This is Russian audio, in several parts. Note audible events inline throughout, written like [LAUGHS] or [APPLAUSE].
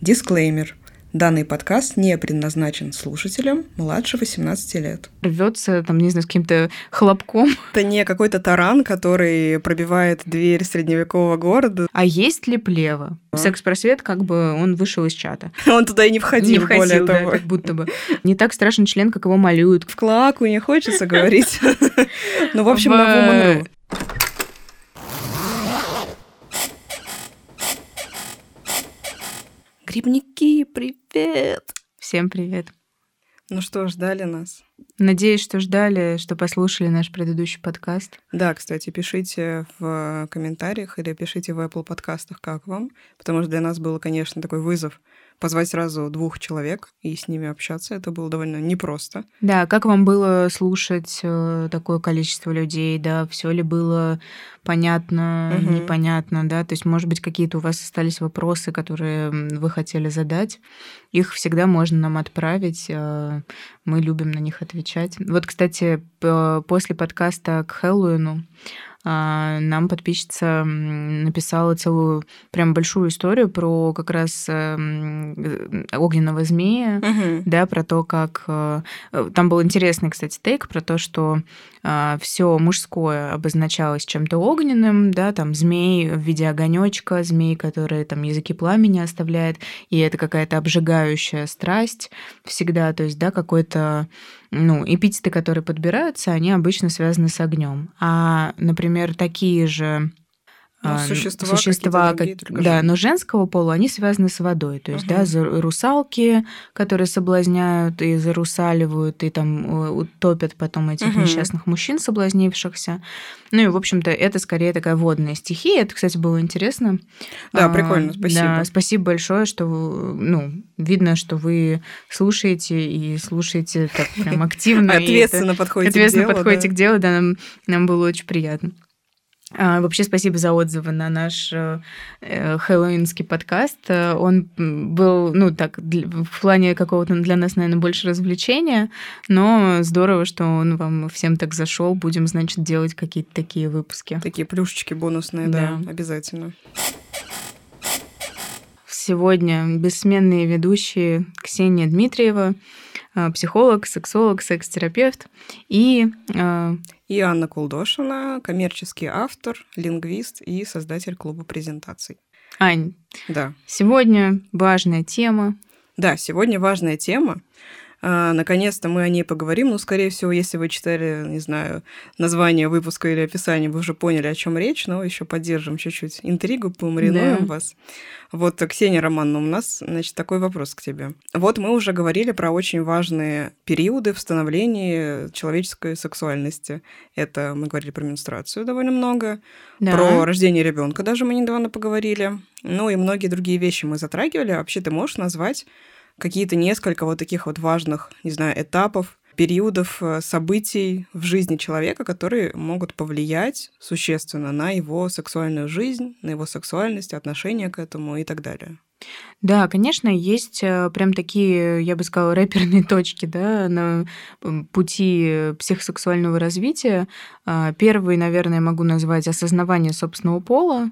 Дисклеймер. Данный подкаст не предназначен слушателям младше 18 лет. Рвется, там, не знаю, с каким-то хлопком. Это не какой-то таран, который пробивает дверь средневекового города. А есть ли плева? А? Секс-просвет, как бы он вышел из чата. [LAUGHS] Он туда и не входил, не входил более да, того. как будто бы. Не так страшен член, как его малюют. В клаку не хочется говорить. [LAUGHS] Ну, в общем, на Woman.ru. Грибники, привет! Всем привет. Ну что, ждали нас? Надеюсь, что ждали, что послушали наш предыдущий подкаст. Да, кстати, пишите в комментариях или пишите в Apple подкастах, как вам, потому что для нас был, конечно, такой вызов позвать сразу двух человек и с ними общаться. Это было довольно непросто. Да, как вам было слушать э, такое количество людей, да, все ли было понятно, угу. непонятно, да, то есть, может быть, какие-то у вас остались вопросы, которые вы хотели задать, их всегда можно нам отправить, э, мы любим на них отвечать. Вот, кстати, после подкаста к Хэллоуину нам подписчица написала целую прям большую историю про как раз эм, огненного змея, угу. да, про то, как э, там был интересный, кстати, тейк про то, что а, все мужское обозначалось чем-то огненным, да, там змей в виде огонечка, змей, который там языки пламени оставляет, и это какая-то обжигающая страсть всегда, то есть, да, какой-то ну, эпитеты, которые подбираются, они обычно связаны с огнем. А, например, такие же ну, существа, существа другие, как, да, но женского пола, они связаны с водой. То есть, угу. да, русалки, которые соблазняют и зарусаливают, и там утопят потом этих угу. несчастных мужчин, соблазнившихся. Ну и, в общем-то, это скорее такая водная стихия. Это, кстати, было интересно. Да, прикольно, спасибо. Да, спасибо большое, что, ну, видно, что вы слушаете и слушаете так прям активно. Ответственно подходите. Ответственно подходите к делу, да, нам было очень приятно. А, вообще спасибо за отзывы на наш э, э хэллоуинский подкаст. Э, он был, ну так, в плане какого-то для нас, наверное, больше развлечения, но здорово, что он вам всем так зашел. Будем, значит, делать какие-то такие выпуски. Такие плюшечки бонусные, да, да обязательно. Сегодня бессменные ведущие Ксения Дмитриева, психолог, сексолог, секс-терапевт и и Анна Кулдошина, коммерческий автор, лингвист и создатель клуба презентаций. Ань, да. сегодня важная тема. Да, сегодня важная тема. А, наконец-то мы о ней поговорим. Ну, скорее всего, если вы читали, не знаю, название выпуска или описание, вы уже поняли, о чем речь, но еще поддержим чуть-чуть интригу, помаринуем да. вас. Вот, Ксения Романовна, у нас, значит, такой вопрос к тебе. Вот мы уже говорили про очень важные периоды в становлении человеческой сексуальности. Это мы говорили про менструацию довольно много, да. про рождение ребенка даже мы недавно поговорили. Ну и многие другие вещи мы затрагивали. Вообще ты можешь назвать какие-то несколько вот таких вот важных, не знаю, этапов, периодов, э, событий в жизни человека, которые могут повлиять существенно на его сексуальную жизнь, на его сексуальность, отношение к этому и так далее. Да, конечно, есть э, прям такие, я бы сказала, рэперные точки да, на пути психосексуального развития. А, первый, наверное, могу назвать осознавание собственного пола,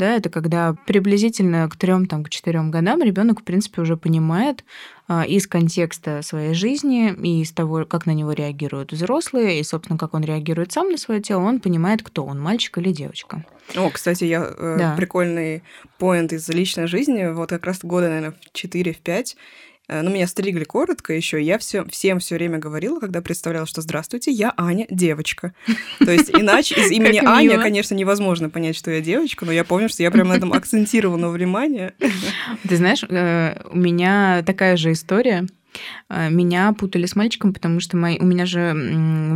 да, это когда приблизительно к трем, там, к четырем годам ребенок, в принципе, уже понимает а, из контекста своей жизни и из того, как на него реагируют взрослые, и, собственно, как он реагирует сам на свое тело, он понимает, кто он, мальчик или девочка. О, кстати, я э, да. прикольный поинт из личной жизни. Вот как раз года, наверное, в 4-5 Э, ну, меня стригли коротко еще. Я все, всем все время говорила, когда представляла, что здравствуйте, я Аня, девочка. [LAUGHS] То есть иначе из имени Аня, конечно, невозможно понять, что я девочка, но я помню, что я прям на этом акцентировала внимание. [LAUGHS] Ты знаешь, э, у меня такая же история. Э, меня путали с мальчиком, потому что мои, у меня же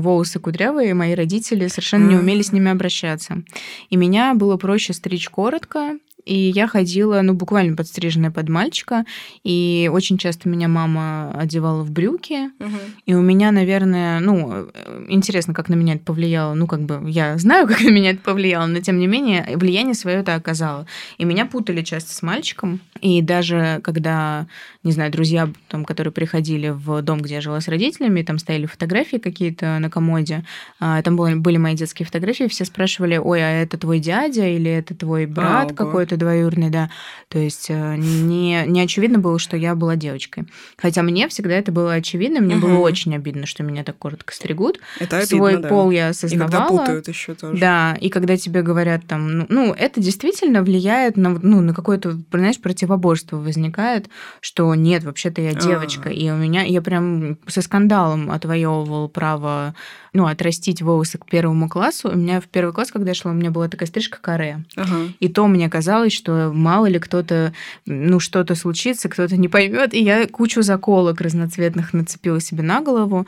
волосы кудрявые, мои родители совершенно не умели с ними обращаться. И меня было проще стричь коротко, и я ходила, ну, буквально подстриженная под мальчика. И очень часто меня мама одевала в брюки. Угу. И у меня, наверное, ну, интересно, как на меня это повлияло. Ну, как бы я знаю, [LAUGHS] как на меня это повлияло, но тем не менее, влияние свое это оказало. И меня путали часто с мальчиком. И даже когда, не знаю, друзья, там, которые приходили в дом, где я жила с родителями, там стояли фотографии какие-то на комоде, а, там были, были мои детские фотографии, все спрашивали, ой, а это твой дядя или это твой брат а, какой-то? Какой-то двоюродный, да. То есть э, не, не очевидно было, что я была девочкой. Хотя мне всегда это было очевидно, мне угу. было очень обидно, что меня так коротко стригут. Это обидно, Свой да. пол я осознавала. И когда путают еще тоже. Да, и когда тебе говорят там, ну, ну это действительно влияет на, ну, на какое-то, знаешь, противоборство возникает, что нет, вообще-то я девочка, А-а-а. и у меня, я прям со скандалом отвоевывал право ну, отрастить волосы к первому классу. У меня в первый класс, когда я шла, у меня была такая стрижка каре. Ага. И то мне казалось, что мало ли кто-то, ну, что-то случится, кто-то не поймет. И я кучу заколок разноцветных нацепила себе на голову.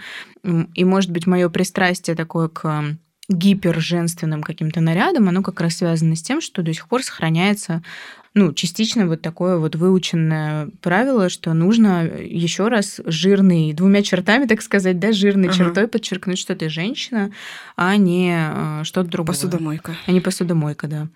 И, может быть, мое пристрастие такое к гиперженственным каким-то нарядом, оно как раз связано с тем, что до сих пор сохраняется ну, частично вот такое вот выученное правило, что нужно еще раз жирный, двумя чертами, так сказать, да, жирной uh-huh. чертой подчеркнуть, что ты женщина, а не э, что-то другое. Посудомойка. А не посудомойка, да.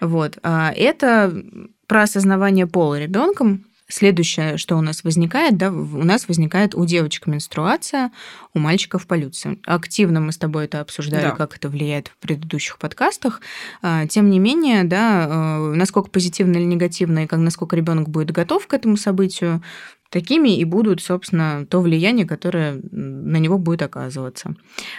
Вот. А это про осознавание пола ребенком, Следующее, что у нас возникает, да, у нас возникает у девочек менструация, у мальчиков полюция. Активно мы с тобой это обсуждали, да. как это влияет в предыдущих подкастах. А, тем не менее, да, э, насколько позитивно или негативно, и как, насколько ребенок будет готов к этому событию, такими и будут, собственно, то влияние, которое на него будет оказываться.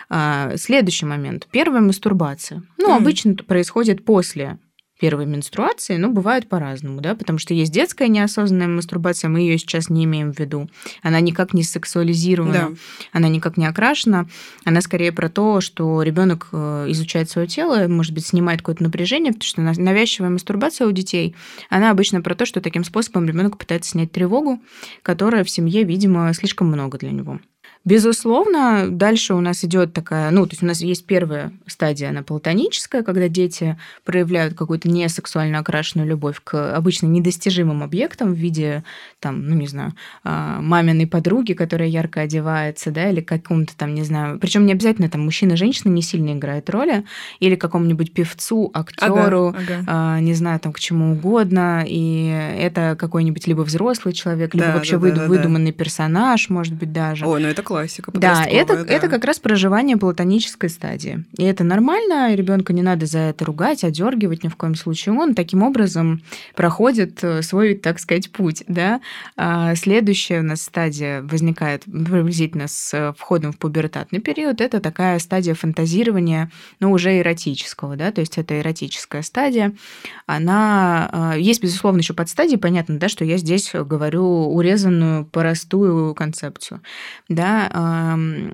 А, следующий момент. Первая мастурбация. Ну, mm. обычно происходит после первой менструации, ну, бывает по-разному, да, потому что есть детская неосознанная мастурбация, мы ее сейчас не имеем в виду. Она никак не сексуализирована, да. она никак не окрашена, она скорее про то, что ребенок э, изучает свое тело, может быть, снимает какое-то напряжение, потому что навязчивая мастурбация у детей, она обычно про то, что таким способом ребенок пытается снять тревогу, которая в семье, видимо, слишком много для него. Безусловно, дальше у нас идет такая, ну, то есть у нас есть первая стадия, она платоническая, когда дети проявляют какую-то несексуально окрашенную любовь к обычно недостижимым объектам в виде, там, ну, не знаю, а, маминой подруги, которая ярко одевается, да, или какому-то там, не знаю, причем не обязательно там мужчина женщина не сильно играют роли, или какому-нибудь певцу, актеру, ага, ага. А, не знаю, там, к чему угодно, и это какой-нибудь либо взрослый человек, либо да, вообще да, выду- да, выдуманный да. персонаж, может быть, даже. Ой, ну это классика. Да, это, да. это как раз проживание платонической стадии. И это нормально, ребенка не надо за это ругать, одергивать ни в коем случае. Он таким образом проходит э, свой, так сказать, путь. Да? А следующая у нас стадия возникает приблизительно с входом в пубертатный период. Это такая стадия фантазирования, но ну, уже эротического. Да? То есть это эротическая стадия. Она... А, есть, безусловно, еще подстадии. Понятно, да, что я здесь говорю урезанную, простую концепцию. Да?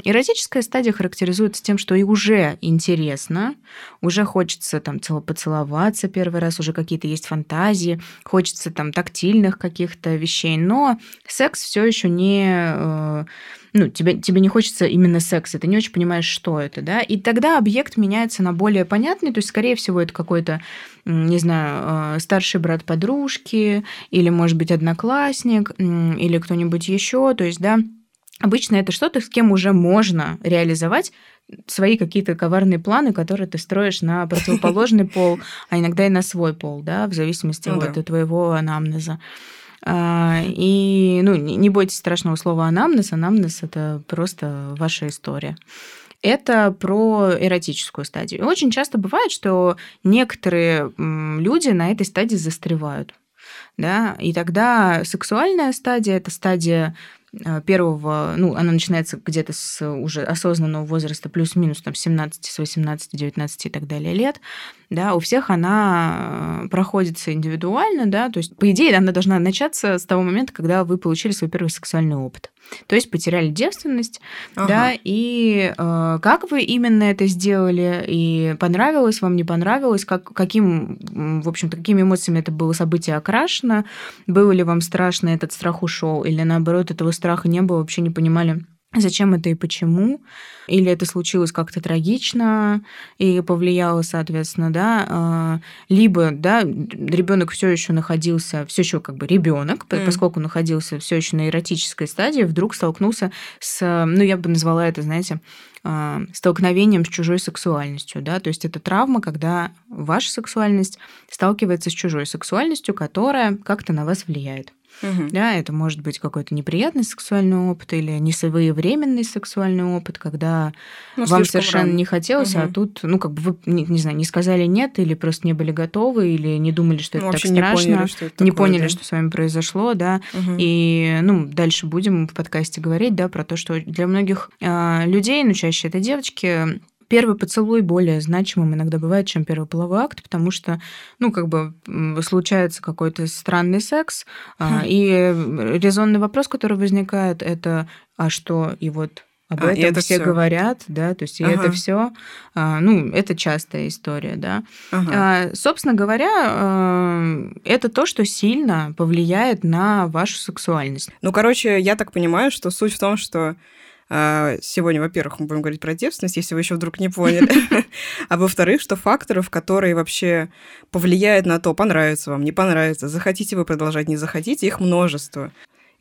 Эротическая стадия характеризуется тем, что и уже интересно, уже хочется там поцеловаться первый раз, уже какие-то есть фантазии, хочется там тактильных каких-то вещей, но секс все еще не э, ну, тебе, тебе не хочется именно секса, ты не очень понимаешь, что это, да, и тогда объект меняется на более понятный, то есть, скорее всего, это какой-то, не знаю, э, старший брат подружки, или, может быть, одноклассник, или кто-нибудь еще, то есть, да, Обычно это что-то, с кем уже можно реализовать свои какие-то коварные планы, которые ты строишь на противоположный [LAUGHS] пол, а иногда и на свой пол, да, в зависимости ну, от твоего анамнеза. А, и ну, не бойтесь страшного слова анамнез. Анамнез – это просто ваша история. Это про эротическую стадию. очень часто бывает, что некоторые люди на этой стадии застревают. Да? И тогда сексуальная стадия – это стадия первого, ну, она начинается где-то с уже осознанного возраста, плюс-минус там 17, с 18, 19 и так далее лет, да, у всех она э, проходится индивидуально, да, то есть, по идее, она должна начаться с того момента, когда вы получили свой первый сексуальный опыт. То есть потеряли девственность, ага. да, и э, как вы именно это сделали, и понравилось вам, не понравилось, как, каким, в общем-то, какими эмоциями это было событие окрашено, было ли вам страшно, этот страх ушел, или наоборот, этого страха не было, вообще не понимали, зачем это и почему, или это случилось как-то трагично и повлияло, соответственно, да, а, либо, да, ребенок все еще находился, все еще как бы ребенок, mm. поскольку находился все еще на эротической стадии, вдруг столкнулся с, ну, я бы назвала это, знаете, а, столкновением с чужой сексуальностью, да, то есть это травма, когда ваша сексуальность сталкивается с чужой сексуальностью, которая как-то на вас влияет. Угу. Да, это может быть какой-то неприятный сексуальный опыт или несвоевременный сексуальный опыт, когда ну, вам совершенно рано. не хотелось, угу. а тут, ну, как бы вы, не, не знаю, не сказали нет, или просто не были готовы, или не думали, что ну, это так страшно, не поняли, что, это не такое, поняли, да? что с вами произошло, да. Угу. И, ну, дальше будем в подкасте говорить, да, про то, что для многих э, людей, ну, чаще это девочки, первый поцелуй более значимым иногда бывает, чем первый половой акт, потому что, ну, как бы случается какой-то странный секс, хм. и резонный вопрос, который возникает, это, а что, и вот об а, этом это все всё. говорят, да, то есть ага. это все, а, ну, это частая история, да. Ага. А, собственно говоря, а, это то, что сильно повлияет на вашу сексуальность. Ну, короче, я так понимаю, что суть в том, что а, сегодня, во-первых, мы будем говорить про девственность, если вы еще вдруг не поняли. [LAUGHS] А во-вторых, что факторов, которые вообще повлияют на то, понравится вам, не понравится, захотите вы продолжать, не захотите, их множество.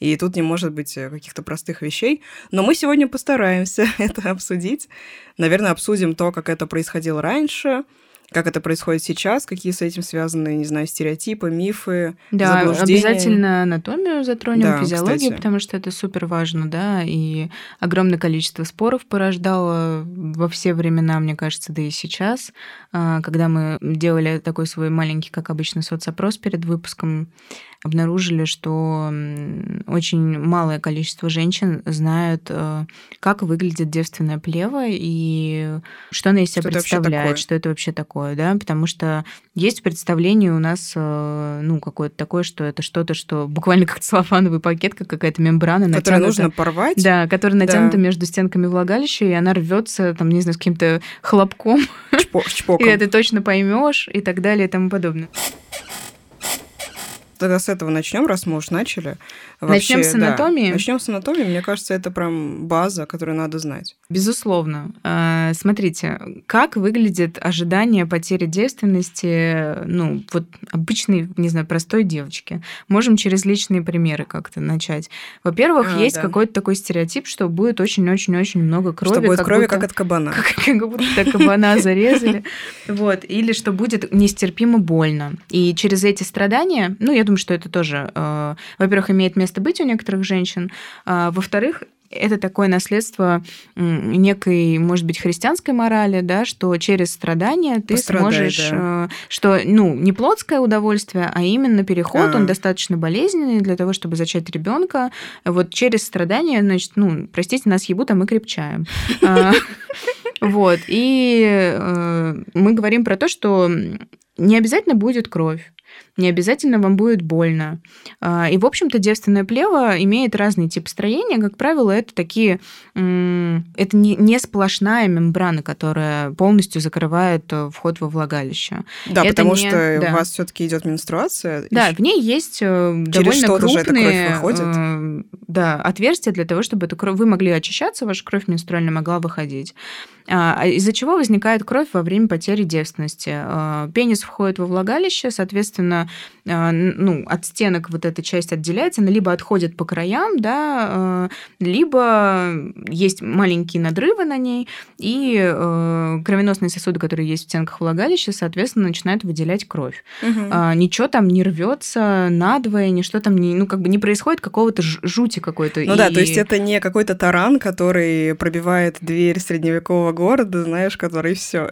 И тут не может быть э, каких-то простых вещей. Но мы сегодня постараемся [LAUGHS] это обсудить. Наверное, обсудим то, как это происходило раньше, как это происходит сейчас, какие с этим связаны, не знаю, стереотипы, мифы, Да, обязательно анатомию затронем, да, физиологию, кстати. потому что это супер важно, да, и огромное количество споров порождало во все времена, мне кажется, да и сейчас, а, когда мы делали такой свой маленький, как обычно, соцопрос перед выпуском, обнаружили, что очень малое количество женщин знают, э, как выглядит девственная плева и что она из себя что представляет, это что это вообще такое, да, потому что есть представление у нас, э, ну, какое-то такое, что это что-то, что буквально как целлофановый пакет, как какая-то мембрана. Которую нужно порвать. Да, которая натянута да. между стенками влагалища, и она рвется, там, не знаю, с каким-то хлопком. [LAUGHS] Чпоком. И это точно поймешь и так далее и тому подобное тогда с этого начнем, раз мы уж начали. Начнем с анатомии. Да, начнем с анатомии. Мне кажется, это прям база, которую надо знать. Безусловно. А, смотрите, как выглядит ожидание потери девственности, ну, вот обычной, не знаю, простой девочки. Можем через личные примеры как-то начать. Во-первых, а, есть да. какой-то такой стереотип, что будет очень-очень-очень много крови. Что будет как крови, будто, как от кабана. [LAUGHS] Как, как будто кабана [LAUGHS] зарезали. Вот. Или что будет нестерпимо больно. И через эти страдания, ну, я думаю, что это тоже, э, во-первых, имеет место быть у некоторых женщин, а, во-вторых, это такое наследство некой, может быть, христианской морали, да, что через страдания ты Пострадай, сможешь, да. Э, что, ну, не плотское удовольствие, а именно переход, а. он достаточно болезненный для того, чтобы зачать ребенка. Вот через страдания, значит, ну, простите, нас ебут, а мы крепчаем. А, вот. И э, мы говорим про то, что не обязательно будет кровь не обязательно вам будет больно. А, и, в общем-то, девственная плева имеет разные типы строения. Как правило, это такие... Это не, не сплошная мембрана, которая полностью закрывает э, вход во влагалище. Да, это потому не... что да. у вас все таки идет менструация. Да, в ней есть э, Через довольно крупные э, да, отверстия для того, чтобы эту кровь... вы могли очищаться, ваша кровь менструальная могла выходить. А, а из-за чего возникает кровь во время потери девственности? Пенис входит во влагалище, соответственно, ну, от стенок вот эта часть отделяется, она либо отходит по краям, да, либо есть маленькие надрывы на ней, и кровеносные сосуды, которые есть в стенках влагалища, соответственно, начинают выделять кровь. Угу. Ничего там не рвется надвое, ничто там не, ну, как бы не происходит какого-то жути какой-то. Ну и... да, то есть это не какой-то таран, который пробивает дверь средневекового города, знаешь, который все.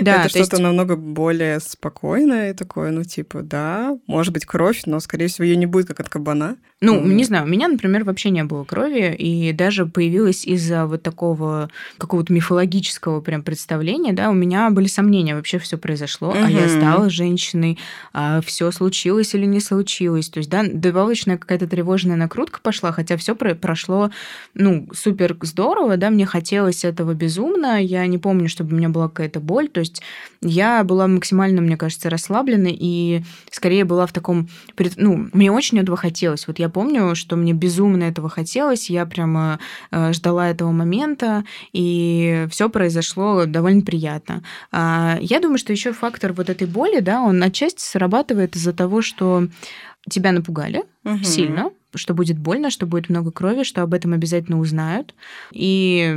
Да, это что-то есть... намного более спокойное такое, ну, типа, да, может быть, кровь, но, скорее всего, ее не будет, как от кабана. Ну, mm. не знаю, у меня, например, вообще не было крови, и даже появилась из-за вот такого какого-то мифологического прям представления, да, у меня были сомнения, вообще все произошло, mm-hmm. а я стала женщиной, а все случилось или не случилось. То есть, да, добавочная какая-то тревожная накрутка пошла, хотя все про- прошло, ну, супер здорово, да, мне хотелось этого безумно, я не помню, чтобы у меня была какая-то боль, то есть я была максимально, мне кажется, расслаблена и скорее была в таком, ну, мне очень этого хотелось. Вот я помню, что мне безумно этого хотелось, я прямо э, ждала этого момента, и все произошло довольно приятно. А, я думаю, что еще фактор вот этой боли, да, он отчасти срабатывает из-за того, что тебя напугали угу. сильно, что будет больно, что будет много крови, что об этом обязательно узнают. И,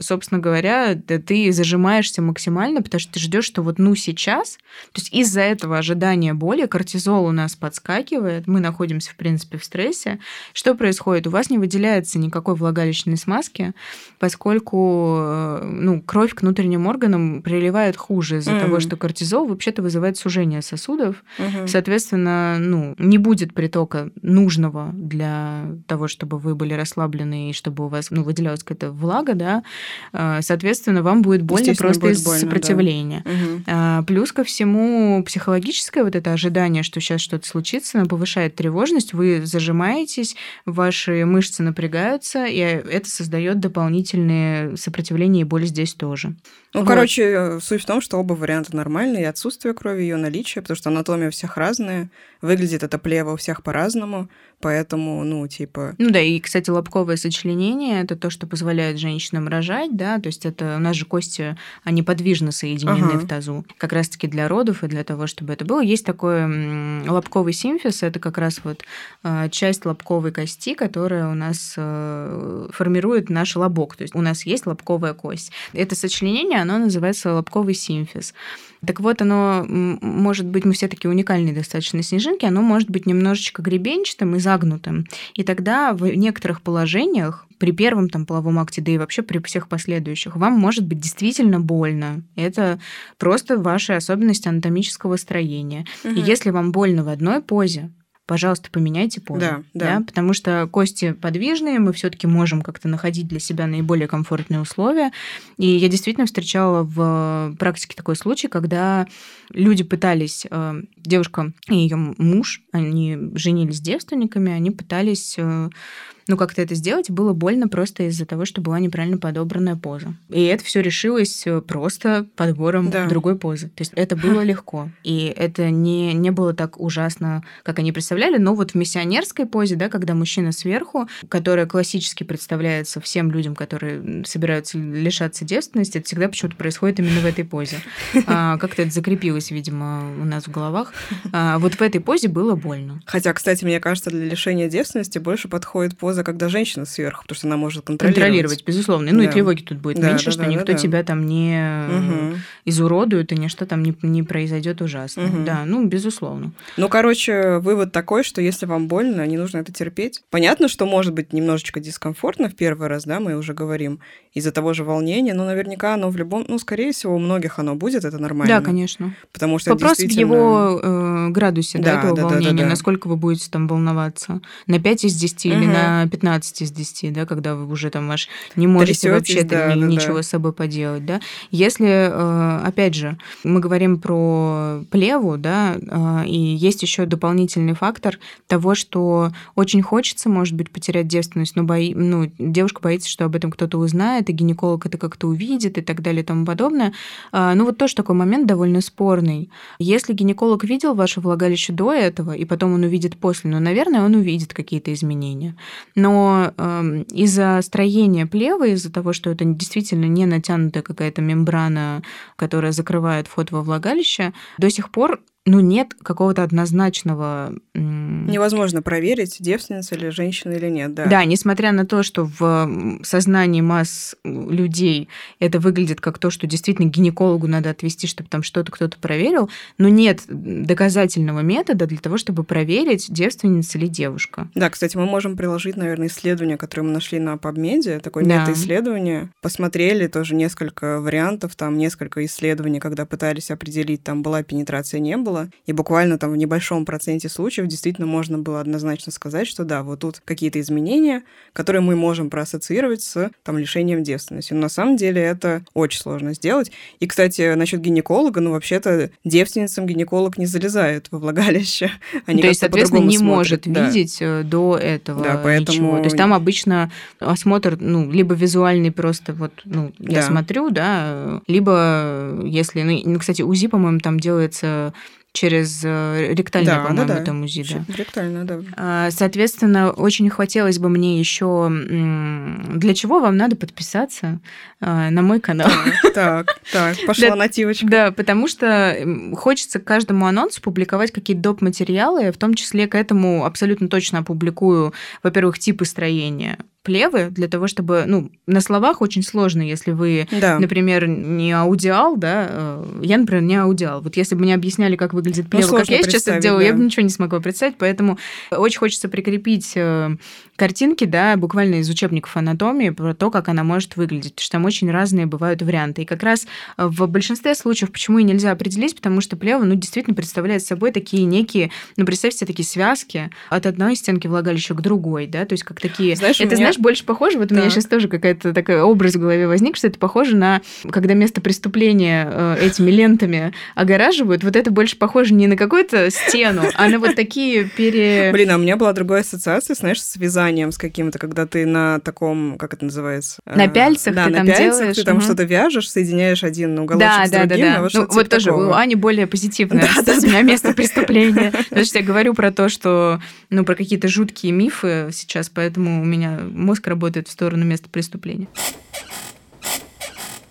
собственно говоря, ты зажимаешься максимально, потому что ты ждешь, что вот ну сейчас, то есть из-за этого ожидания боли кортизол у нас подскакивает, мы находимся, в принципе, в стрессе. Что происходит? У вас не выделяется никакой влагалищной смазки, поскольку э, ну, кровь к внутренним органам приливает хуже из-за mm. того, что кортизол вообще-то вызывает сужение сосудов. Mm-hmm. Соответственно, ну, не будет притока нужного для того, чтобы вы были расслаблены и чтобы у вас ну, выделялась какая-то влага, да, а, соответственно, вам будет больно просто будет из больно, сопротивления. Да. Угу. Плюс ко всему психологическое вот это ожидание, что сейчас что-то случится, оно повышает тревожность, вы зажимаетесь, ваши мышцы напрягаются, и это создает дополнительные сопротивления и боль здесь тоже. Ну, вот. короче, суть в том, что оба варианта нормальные, и отсутствие крови, ее наличие, потому что анатомия у всех разная, выглядит это плево у всех по-разному, поэтому, ну, типа... Ну да, и, кстати, лобковое сочленение — это то, что позволяет женщинам рожать, да, то есть это у нас же кости, они подвижно соединены ага. в тазу, как раз-таки для родов и для того, чтобы это было. Есть такой лобковый симфиз, это как раз вот э, часть лобковой кости, которая у нас э, формирует наш лобок, то есть у нас есть лобковая кость. Это сочленение оно называется лобковый симфиз. Так вот, оно может быть, мы все таки уникальные достаточно снежинки, оно может быть немножечко гребенчатым и загнутым. И тогда в некоторых положениях, при первом там половом акте, да и вообще при всех последующих, вам может быть действительно больно. Это просто ваша особенность анатомического строения. Угу. И если вам больно в одной позе, пожалуйста, поменяйте позу. Да, да. да, потому что кости подвижные, мы все-таки можем как-то находить для себя наиболее комфортные условия. И я действительно встречала в практике такой случай, когда люди пытались, э, девушка и ее муж, они женились девственниками, они пытались ну, как-то это сделать было больно просто из-за того, что была неправильно подобранная поза. И это все решилось э, просто подбором да. другой позы. То есть это было [LAUGHS] легко. И это не, не было так ужасно, как они представляли. Но вот в миссионерской позе, да, когда мужчина сверху, которая классически представляется всем людям, которые собираются лишаться девственности, это всегда почему-то происходит именно в этой позе. [LAUGHS] А, как-то это закрепилось, видимо, у нас в головах. А, вот в этой позе было больно. Хотя, кстати, мне кажется, для лишения девственности больше подходит поза поза, когда женщина сверху, потому что она может контролировать. Контролировать, безусловно. Ну да. и тревоги тут будет да, меньше, да, что да, никто да, тебя там не угу. изуродует, и ничто там не, не произойдет ужасно. Угу. Да, ну, безусловно. Ну, короче, вывод такой, что если вам больно, не нужно это терпеть. Понятно, что может быть немножечко дискомфортно в первый раз, да, мы уже говорим, из-за того же волнения, но наверняка оно в любом, ну, скорее всего, у многих оно будет, это нормально. Да, конечно. Потому что Вопрос действительно... в его э, градусе, да, да этого да, волнения, да, да, да. насколько вы будете там волноваться. На 5 из 10 угу. или на 15 из 10, да, когда вы уже там аж не можете Трясётесь, вообще да, да, ничего да. с собой поделать, да. Если, э, опять же, мы говорим про плеву, да, э, и есть еще дополнительный фактор того, что очень хочется, может быть, потерять девственность, но бои, ну, девушка боится, что об этом кто-то узнает, и гинеколог это как-то увидит и так далее и тому подобное. Э, ну вот тоже такой момент довольно спорный. Если гинеколог видел ваше влагалище до этого, и потом он увидит после, ну, наверное, он увидит какие-то изменения. Но из-за строения плева, из-за того, что это действительно не натянутая какая-то мембрана, которая закрывает вход во влагалище, до сих пор ну, нет какого-то однозначного... Невозможно проверить, девственница или женщина или нет, да. Да, несмотря на то, что в сознании масс людей это выглядит как то, что действительно гинекологу надо отвести, чтобы там что-то кто-то проверил, но нет доказательного метода для того, чтобы проверить, девственница или девушка. Да, кстати, мы можем приложить, наверное, исследование, которое мы нашли на PubMed, такое да. мета-исследование. Посмотрели тоже несколько вариантов, там несколько исследований, когда пытались определить, там была пенетрация, не было, было. И буквально там в небольшом проценте случаев действительно можно было однозначно сказать, что да, вот тут какие-то изменения, которые мы можем проассоциировать с там, лишением девственности. Но на самом деле это очень сложно сделать. И, кстати, насчет гинеколога, ну, вообще-то девственницам гинеколог не залезает во влагалище. [LAUGHS] Они То есть, соответственно, не смотрят. может да. видеть э, до этого да, поэтому... ничего. То есть там обычно осмотр, ну, либо визуальный просто вот, ну, я да. смотрю, да, либо если, ну, кстати, УЗИ, по-моему, там делается через э, ректальное, да, по-моему, да, да. там УЗИ. Да. Ректальное, да. Соответственно, очень хотелось бы мне еще... Для чего вам надо подписаться а, на мой канал? Так, так, [LAUGHS] пошла нативочка. Да, потому что хочется к каждому анонсу публиковать какие-то доп. материалы, в том числе к этому абсолютно точно опубликую, во-первых, типы строения плевы для того, чтобы, ну, на словах очень сложно, если вы, да. например, не аудиал, да, э, я, например, не аудиал. Вот если бы мне объясняли, как выглядит плева, ну, как я сейчас это делаю, да. я бы ничего не смогла представить, поэтому очень хочется прикрепить э, картинки, да, буквально из учебников анатомии про то, как она может выглядеть, потому что там очень разные бывают варианты. И как раз в большинстве случаев, почему и нельзя определить, потому что плева, ну, действительно представляет собой такие некие, ну, представьте себе такие связки от одной стенки влагалища к другой, да, то есть как такие... Знаешь, это, меня знаешь, больше похоже, вот так. у меня сейчас тоже какая-то такая образ в голове возник, что это похоже на, когда место преступления э, этими лентами огораживают, вот это больше похоже не на какую-то стену, а на вот такие пере... Блин, а у меня была другая ассоциация, знаешь, с вязанием с каким-то, когда ты на таком, как это называется? На пяльцах да, ты на там пяльцах делаешь. ты там угу. что-то вяжешь, соединяешь один уголочек да, с другим, да, да, да. Вот, ну, вот тоже такого. у Ани более позитивная да, да, у меня место преступления. [LAUGHS] Потому что я говорю про то, что, ну, про какие-то жуткие мифы сейчас, поэтому у меня мозг работает в сторону места преступления.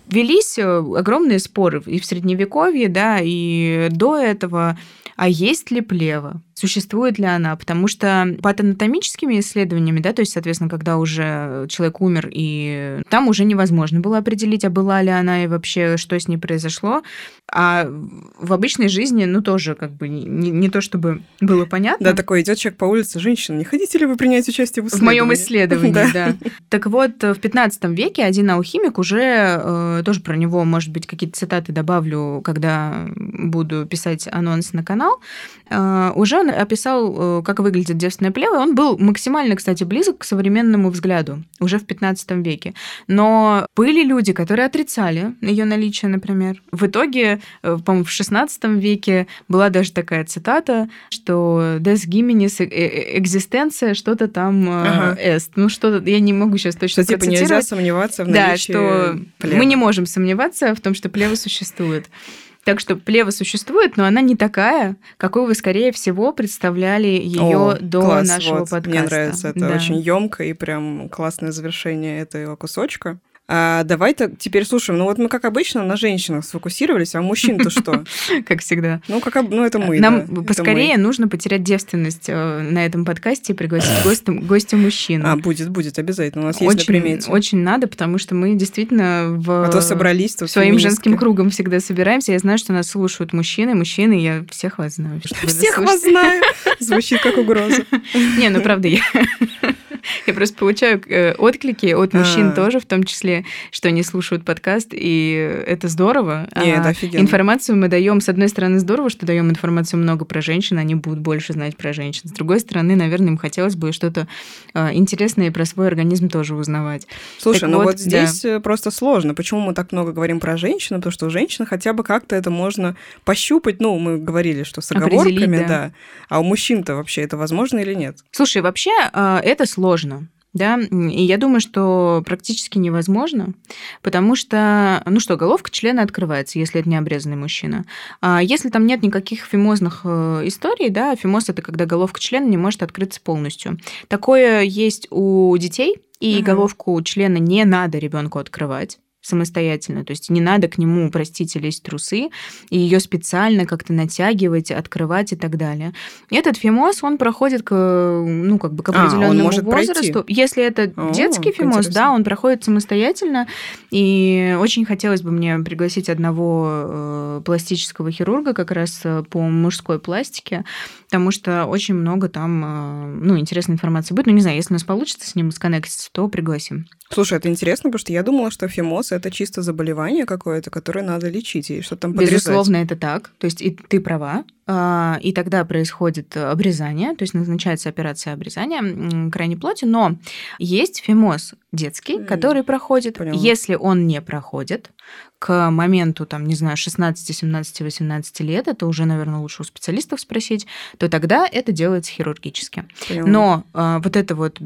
Велись э, огромные споры и в Средневековье, да, и до этого, а есть ли плева? Существует ли она, потому что патанатомическими исследованиями, да, то есть, соответственно, когда уже человек умер, и там уже невозможно было определить, а была ли она и вообще, что с ней произошло, а в обычной жизни, ну, тоже как бы не, не то, чтобы было понятно. Да, такой идет человек по улице, женщина, не хотите ли вы принять участие в исследовании? В моем исследовании, да. Так вот, в 15 веке один алхимик уже, э, тоже про него, может быть, какие-то цитаты добавлю, когда буду писать анонс на канал, э, уже он описал, э, как выглядит девственная плева. Он был максимально, кстати, близок к современному взгляду уже в 15 веке. Но были люди, которые отрицали ее наличие, например. В итоге, э, по-моему, в 16 веке была даже такая цитата, что «des giminis existenция» что-то там ага. «est». Ну, что-то, я не могу сейчас точно что, типа, нельзя сомневаться в наличии Да, что плевы. мы не можем сомневаться в том, что плева существует. Так что плева существует, но она не такая, какой вы, скорее всего, представляли ее до класс, нашего вот, подкаста. Мне нравится, это да. очень емко и прям классное завершение этого кусочка. А, давай-то теперь слушаем. Ну вот мы, как обычно, на женщинах сфокусировались, а мужчин-то что? [LAUGHS] Как всегда. Ну, как, ну это мы, Нам да, поскорее нужно потерять девственность э, на этом подкасте и пригласить гостя, гостя мужчину. А, будет, будет, обязательно. У нас есть очень, на примете. Очень надо, потому что мы действительно в... А то собрались тут Своим женским кругом всегда собираемся. Я знаю, что нас слушают мужчины. Мужчины, я всех вас знаю. Всех вас знаю! Звучит как угроза. [LAUGHS] Не, ну правда, я... [LAUGHS] [LAUGHS] Я просто получаю э, отклики от мужчин а. тоже, в том числе, что они слушают подкаст, и это здорово. Не, это офигенно. Информацию мы даем, с одной стороны, здорово, что даем информацию много про женщин, они будут больше знать про женщин. С другой стороны, наверное, им хотелось бы что-то а, интересное про свой организм тоже узнавать. Слушай, так ну вот, вот здесь да. Э, просто сложно. Почему мы так много говорим про женщин? Потому что у женщин хотя бы как-то это можно пощупать. Ну, мы говорили, что с оговорками, да. да. А у мужчин-то вообще это возможно или нет? Слушай, вообще а, это сложно сложно. Да, и я думаю, что практически невозможно, потому что, ну что, головка члена открывается, если это не обрезанный мужчина. А если там нет никаких фимозных э, историй, да, фимоз это когда головка члена не может открыться полностью. Такое есть у детей, и угу. головку члена не надо ребенку открывать самостоятельно. То есть не надо к нему, простите, лезть трусы, и ее специально как-то натягивать, открывать и так далее. Этот фимоз, он проходит к, ну, как бы к определенному а, возрасту. Пройти. Если это О, детский фимоз, да, он проходит самостоятельно. И очень хотелось бы мне пригласить одного э, пластического хирурга как раз э, по мужской пластике, потому что очень много там, э, ну, интересной информации будет. Ну, не знаю, если у нас получится с ним сконнектиться, то пригласим. Слушай, это интересно, потому что я думала, что фимоз это чисто заболевание какое-то, которое надо лечить и что там подрезать. Безусловно, это так. То есть и ты права. А, и тогда происходит обрезание, то есть назначается операция обрезания крайней плоти, но есть фимоз детский, mm. который проходит. Поняла. Если он не проходит, к моменту, там, не знаю, 16, 17, 18 лет, это уже, наверное, лучше у специалистов спросить, то тогда это делается хирургически. Поняла. Но а, вот это вот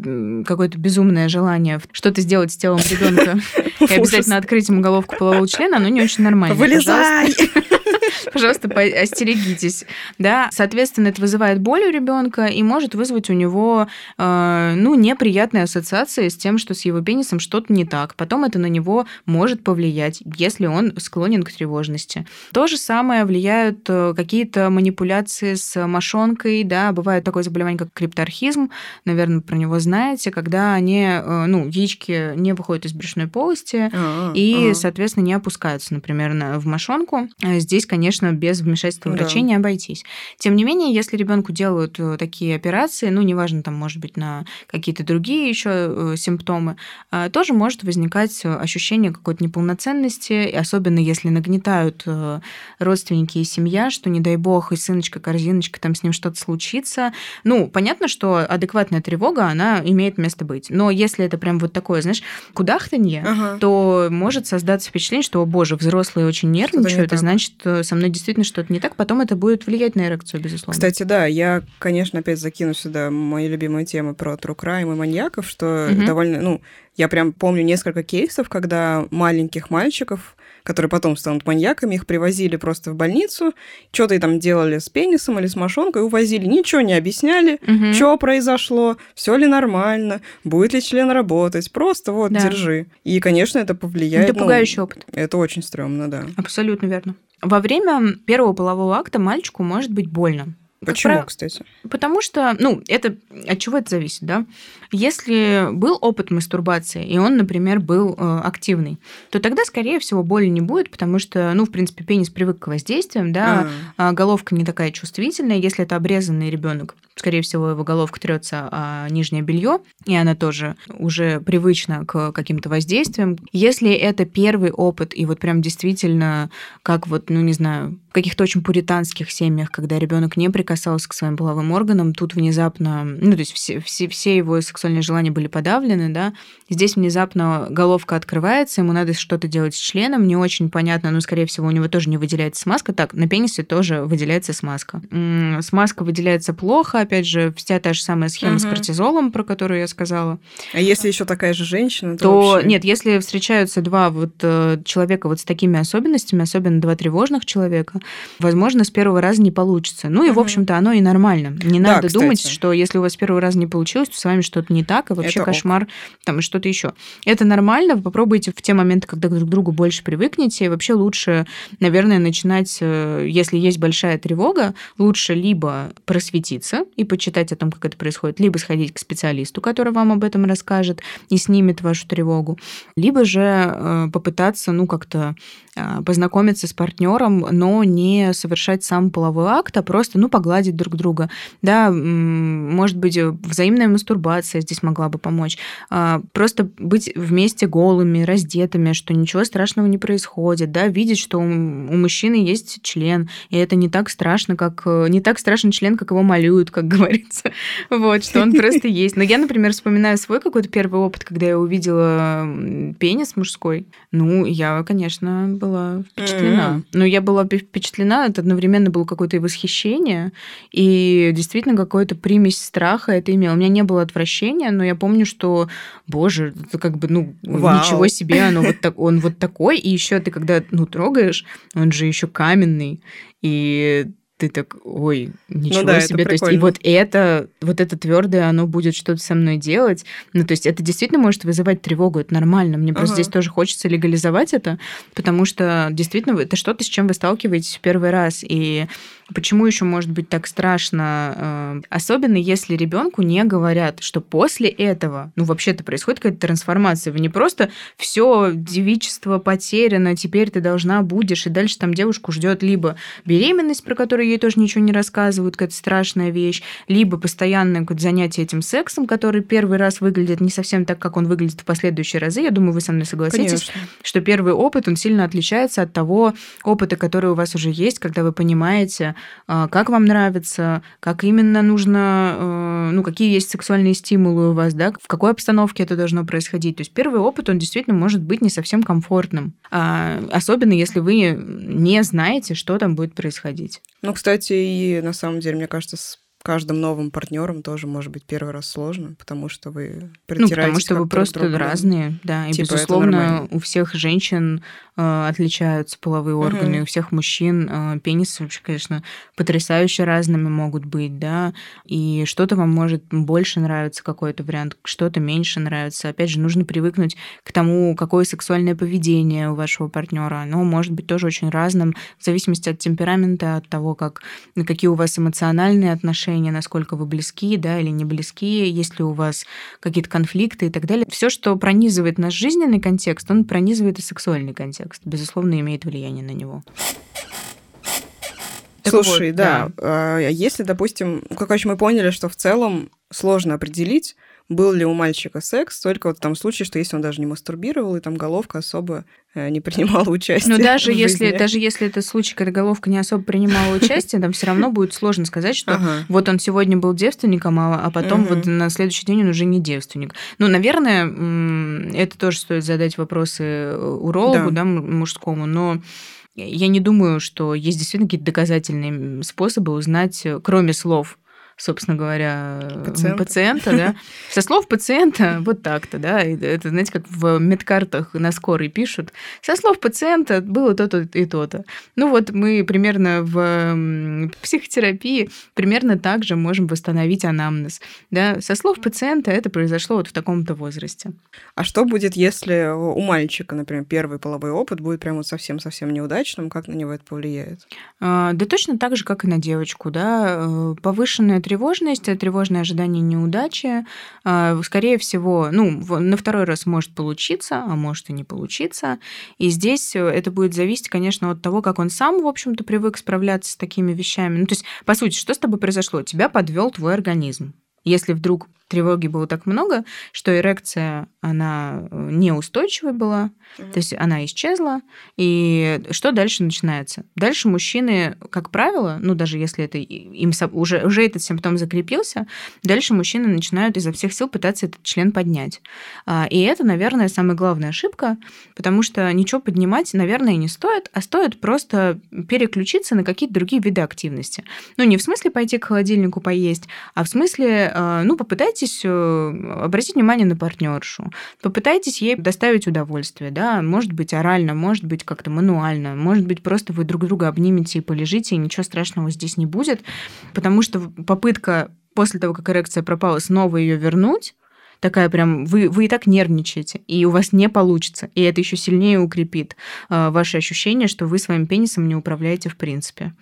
какое-то безумное желание что-то сделать с телом ребенка [LAUGHS] и обязательно открыть ему головку полового члена, оно не очень нормально. Вылезай! Пожалуйста, [LAUGHS] остерегитесь. Да, соответственно, это вызывает боль у ребенка и может вызвать у него, э, ну, неприятные ассоциации с тем, что с его пенисом что-то не так. Потом это на него может повлиять, если он склонен к тревожности. То же самое влияют э, какие-то манипуляции с мошонкой, да, бывает такое заболевание, как крипторхизм, наверное, про него знаете, когда они, э, ну, яички не выходят из брюшной полости А-а-а. и, соответственно, не опускаются, например, на, в мошонку. Здесь, конечно, без вмешательства да. врачей не обойтись. Тем не менее, если ребенку делают э, такие операции, ну, неважно, там, может быть, на какие-то другие еще симптомы, тоже может возникать ощущение какой-то неполноценности, особенно если нагнетают родственники и семья, что, не дай бог, и сыночка, корзиночка, там с ним что-то случится. Ну, понятно, что адекватная тревога, она имеет место быть. Но если это прям вот такое, знаешь, кудахтанье, ага. то может создаться впечатление, что, о боже, взрослые очень нервничают, и значит, э, со мной действительно что-то не так. Потом это будет влиять на эрекцию, безусловно. Кстати, да, я, конечно, опять закину сюда мои любимые темы про true crime и маньяков, что угу. довольно, ну, я прям помню несколько кейсов, когда маленьких мальчиков которые потом станут маньяками, их привозили просто в больницу, что-то там делали с пенисом или с мошонкой, увозили, ничего не объясняли, угу. что произошло, все ли нормально, будет ли член работать, просто вот, да. держи. И, конечно, это повлияет. Это пугающий ну, опыт. Это очень стрёмно, да. Абсолютно верно. Во время первого полового акта мальчику может быть больно. Почему, прав... кстати? Потому что, ну, это от чего это зависит, да? Если был опыт мастурбации, и он, например, был э, активный, то тогда, скорее всего, боли не будет, потому что, ну, в принципе, пенис привык к воздействиям, да, а. головка не такая чувствительная. Если это обрезанный ребенок, скорее всего, его головка трется о нижнее белье, и она тоже уже привычна к каким-то воздействиям. Если это первый опыт, и вот прям действительно, как вот, ну, не знаю, каких-то очень пуританских семьях, когда ребенок не прикасался к своим половым органам, тут внезапно, ну, то есть все, все, все его сексуальные желания были подавлены, да, здесь внезапно головка открывается, ему надо что-то делать с членом, не очень понятно, но, скорее всего, у него тоже не выделяется смазка. Так, на пенисе тоже выделяется смазка. Смазка выделяется плохо, опять же, вся та же самая схема угу. с кортизолом, про которую я сказала. А если еще такая же женщина, то, то вообще... нет, если встречаются два вот э, человека вот с такими особенностями, особенно два тревожных человека, возможно, с первого раза не получится. Ну и, угу. в общем-то, оно и нормально. Не да, надо кстати. думать, что если у вас с первого раза не получилось, то с вами что-то не так, и вообще Это кошмар, ок. там и что-то еще. Это нормально. Вы попробуйте в те моменты, когда друг к другу больше привыкнете. И вообще лучше, наверное, начинать, э, если есть большая тревога, лучше либо просветиться и почитать о том, как это происходит, либо сходить к специалисту, который вам об этом расскажет и снимет вашу тревогу, либо же э, попытаться, ну, как-то познакомиться с партнером, но не совершать сам половой акт, а просто, ну, погладить друг друга. Да, может быть, взаимная мастурбация здесь могла бы помочь. А, просто быть вместе голыми, раздетыми, что ничего страшного не происходит, да, видеть, что у мужчины есть член, и это не так страшно, как не так страшный член, как его малюют, как [LAUGHS] говорится. Вот, что он просто есть. Но я, например, вспоминаю свой какой-то первый опыт, когда я увидела пенис мужской. Ну, я, конечно, была впечатлена. Но я была впечатлена, это одновременно было какое-то и восхищение, и действительно какое-то примесь страха это имело. У меня не было отвращения, но я помню, что, боже, это как бы, ну, Вау. ничего себе, оно вот так, он вот такой, и еще ты когда, ну, трогаешь, он же еще каменный, и ты так, ой, ничего ну да, себе. То есть, и вот это, вот это твердое, оно будет что-то со мной делать. Ну, то есть, это действительно может вызывать тревогу, это нормально. Мне ага. просто здесь тоже хочется легализовать это, потому что действительно это что-то, с чем вы сталкиваетесь в первый раз. И Почему еще может быть так страшно? Э, особенно если ребенку не говорят, что после этого, ну вообще-то происходит какая-то трансформация. Вы не просто все девичество потеряно, теперь ты должна будешь, и дальше там девушку ждет либо беременность, про которую ей тоже ничего не рассказывают, какая-то страшная вещь, либо постоянное какое-то занятие этим сексом, который первый раз выглядит не совсем так, как он выглядит в последующие разы. Я думаю, вы со мной согласитесь, Конечно. что первый опыт, он сильно отличается от того опыта, который у вас уже есть, когда вы понимаете, как вам нравится, как именно нужно, э, ну, какие есть сексуальные стимулы у вас, да, в какой обстановке это должно происходить. То есть первый опыт, он действительно может быть не совсем комфортным, а, особенно если вы не знаете, что там будет происходить. Ну, кстати, и на самом деле, мне кажется, с каждым новым партнером тоже может быть первый раз сложно, потому что вы Ну, потому что вы просто друг разные, да. И, типа, безусловно, у всех женщин отличаются половые органы, угу. у всех мужчин э, пенисы вообще, конечно, потрясающе разными могут быть, да. И что-то вам может больше нравиться какой-то вариант, что-то меньше нравится. Опять же, нужно привыкнуть к тому, какое сексуальное поведение у вашего партнера. Оно может быть тоже очень разным в зависимости от темперамента, от того, как, какие у вас эмоциональные отношения, насколько вы близки, да, или не близки, есть ли у вас какие-то конфликты и так далее. Все, что пронизывает наш жизненный контекст, он пронизывает и сексуальный контекст. Безусловно, имеет влияние на него. Слушай, вот, да, да. А если, допустим, как очень мы поняли, что в целом сложно определить, был ли у мальчика секс, только вот в том случае, что если он даже не мастурбировал, и там головка особо э, не принимала участие. Но даже если, даже если это случай, когда головка не особо принимала [LAUGHS] участие, там все равно будет сложно сказать, что ага. вот он сегодня был девственником, а, а потом угу. вот на следующий день он уже не девственник. Ну, наверное, это тоже стоит задать вопросы э, урологу, да, да мужскому, но я не думаю, что есть действительно какие-то доказательные способы узнать, э, кроме слов собственно говоря, Пациент. пациента, да. [LAUGHS] Со слов пациента вот так-то, да. Это, знаете, как в медкартах на скорой пишут. Со слов пациента было то-то и то-то. Ну вот мы примерно в психотерапии примерно так же можем восстановить анамнез. Да. Со слов пациента это произошло вот в таком-то возрасте. А что будет, если у мальчика, например, первый половой опыт будет прям вот совсем-совсем неудачным? Как на него это повлияет? А, да точно так же, как и на девочку, да. Э, повышенная тревожность, тревожное ожидание неудачи. А, скорее всего, ну, на второй раз может получиться, а может и не получиться. И здесь э, это будет зависеть, конечно, от того, как он сам, в общем-то, привык справляться с такими вещами. Ну, то есть, по сути, что с тобой произошло? Тебя подвел твой организм. Если вдруг тревоги было так много, что эрекция, она э, неустойчивой была, mm-hmm. то есть она исчезла. И что дальше начинается? Дальше мужчины, как правило, ну даже если это им уже, уже этот симптом закрепился, дальше мужчины начинают изо всех сил пытаться этот член поднять. А, и это, наверное, самая главная ошибка, потому что ничего поднимать, наверное, не стоит, а стоит просто переключиться на какие-то другие виды активности. Ну, не в смысле пойти к холодильнику поесть, а в смысле, а, ну, попытайтесь э, обратить внимание на партнершу, попытайтесь ей доставить удовольствие, да, может быть, орально, может быть, как-то мануально, может быть, просто вы друг друга обнимете и полежите, и ничего страшного здесь не будет, потому что попытка после того, как эрекция пропала, снова ее вернуть, такая прям, вы, вы и так нервничаете, и у вас не получится, и это еще сильнее укрепит э, ваше ощущение, что вы своим пенисом не управляете в принципе.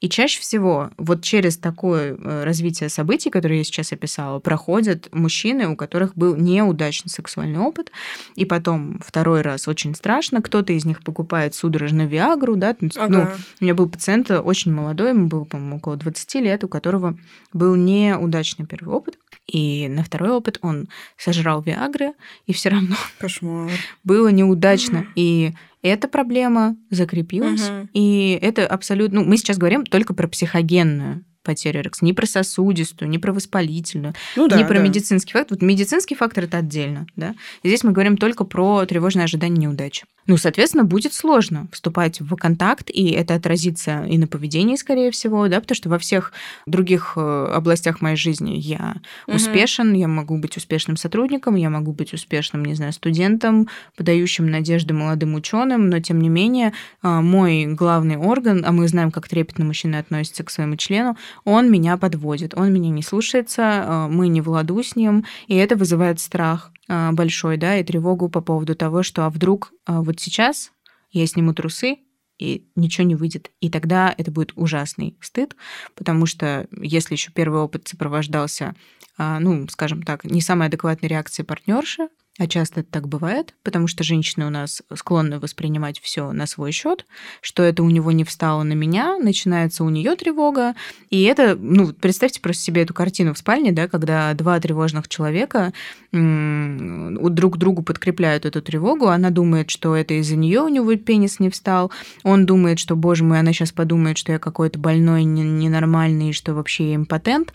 И чаще всего вот через такое э, развитие событий, которые я сейчас описала, проходят мужчины, у которых был неудачный сексуальный опыт, и потом второй раз очень страшно, кто-то из них покупает судорожно Виагру, да, ну, ага. ну, у меня был пациент очень молодой, ему было, по-моему, около 20 лет, у которого был неудачный первый опыт, и на второй опыт он сожрал Виагры, и все равно [LAUGHS] Кошмар. было неудачно. И эта проблема закрепилась, угу. и это абсолютно... Ну, мы сейчас говорим только про психогенную потерю эрекции, не про сосудистую, не про воспалительную, ну, да, не про да. медицинский фактор. Вот медицинский фактор это отдельно, да. И здесь мы говорим только про тревожное ожидание неудачи. Ну, соответственно, будет сложно вступать в контакт, и это отразится и на поведении, скорее всего, да, потому что во всех других э, областях моей жизни я угу. успешен, я могу быть успешным сотрудником, я могу быть успешным, не знаю, студентом, подающим надежды молодым ученым, но тем не менее э, мой главный орган, а мы знаем, как трепетно мужчины относятся к своему члену, он меня подводит, он меня не слушается, э, мы не в ладу с ним, и это вызывает страх. А, большой, да, и тревогу по поводу того, что а вдруг а, вот сейчас я сниму трусы, и ничего не выйдет. И тогда это будет ужасный стыд, потому что если еще первый опыт сопровождался, ну, скажем так, не самой адекватной реакцией партнерши, а часто это так бывает, потому что женщины у нас склонны воспринимать все на свой счет, что это у него не встало на меня, начинается у нее тревога. И это, ну, представьте просто себе эту картину в спальне, да, когда два тревожных человека друг другу подкрепляют эту тревогу, она думает, что это из-за нее у него пенис не встал, он думает, что, боже мой, она сейчас подумает, что я какой-то больной, ненормальный, что вообще я импотент.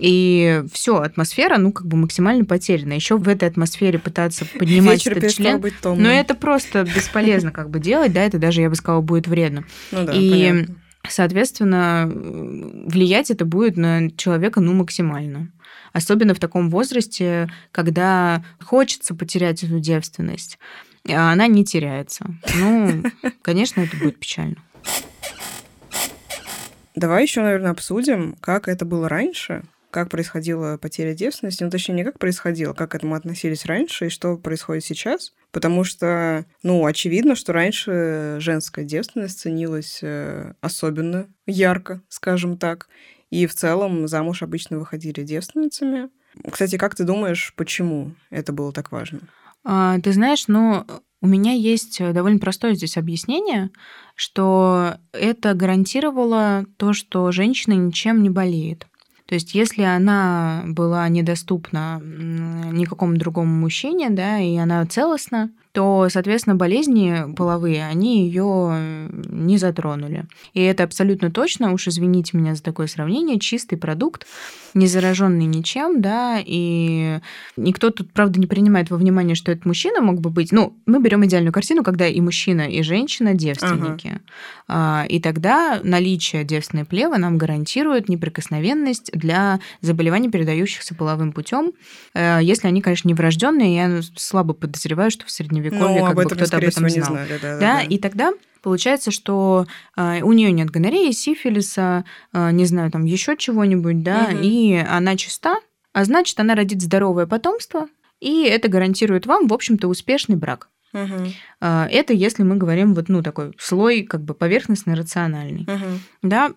И все, атмосфера, ну, как бы максимально потеряна. Еще в этой атмосфере пытаться [LAUGHS] поднимать Вечер этот член. Но это просто бесполезно как бы делать, да, это даже, я бы сказала, будет вредно. Ну да, и понятно соответственно, влиять это будет на человека ну максимально. Особенно в таком возрасте, когда хочется потерять эту девственность, а она не теряется. Ну, [LAUGHS] конечно, это будет печально. Давай еще, наверное, обсудим, как это было раньше, как происходила потеря девственности, ну, точнее, не как происходило, как к этому относились раньше и что происходит сейчас. Потому что, ну, очевидно, что раньше женская девственность ценилась э, особенно ярко, скажем так. И в целом замуж обычно выходили девственницами. Кстати, как ты думаешь, почему это было так важно? А, ты знаешь, ну, у меня есть довольно простое здесь объяснение, что это гарантировало то, что женщина ничем не болеет. То есть, если она была недоступна никакому другому мужчине, да, и она целостна, то, соответственно, болезни половые, они ее не затронули. И это абсолютно точно, уж извините меня за такое сравнение, чистый продукт, не зараженный ничем, да, и никто тут, правда, не принимает во внимание, что этот мужчина мог бы быть. Ну, мы берем идеальную картину, когда и мужчина, и женщина девственники. Ага. И тогда наличие девственной плевы нам гарантирует неприкосновенность для заболеваний, передающихся половым путем, э, если они, конечно, не врожденные. Я слабо подозреваю, что в средневековье ну, как бы кто-то об этом знал. Знали, да, да, да, да, и тогда Получается, что э, у нее нет гонореи, сифилиса, э, не знаю, там еще чего-нибудь, да, угу. и она чиста, а значит, она родит здоровое потомство, и это гарантирует вам, в общем-то, успешный брак. Угу. Это если мы говорим вот ну такой слой как бы поверхностный рациональный. Угу. Да.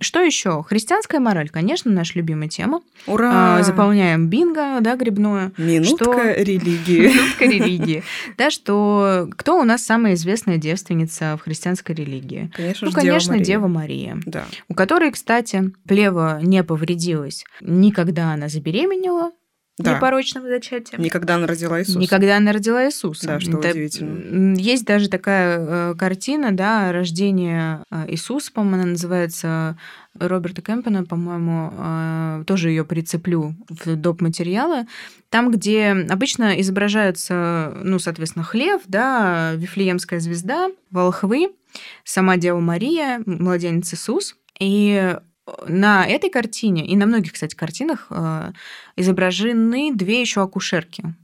Что еще? Христианская мораль, конечно, наша любимая тема. Ура! Заполняем бинго, да, грибное. Минутка что... религии. [LAUGHS] Минутка религии. Да, что кто у нас самая известная девственница в христианской религии? Конечно, ну, конечно, Дева Мария. Да. У которой, кстати, плева не повредилась никогда она забеременела, да. непорочного зачатия. Никогда она родила Иисуса. Никогда она родила Иисуса. Да, что Это... удивительно. Есть даже такая э, картина, да, рождение э, Иисуса, по-моему, она называется Роберта Кэмпена, по-моему, э, тоже ее прицеплю в доп. материалы. Там, где обычно изображаются, ну, соответственно, хлев, да, Вифлеемская звезда, волхвы, сама Дева Мария, младенец Иисус. И на этой картине и на многих, кстати, картинах э, изображены две еще акушерки.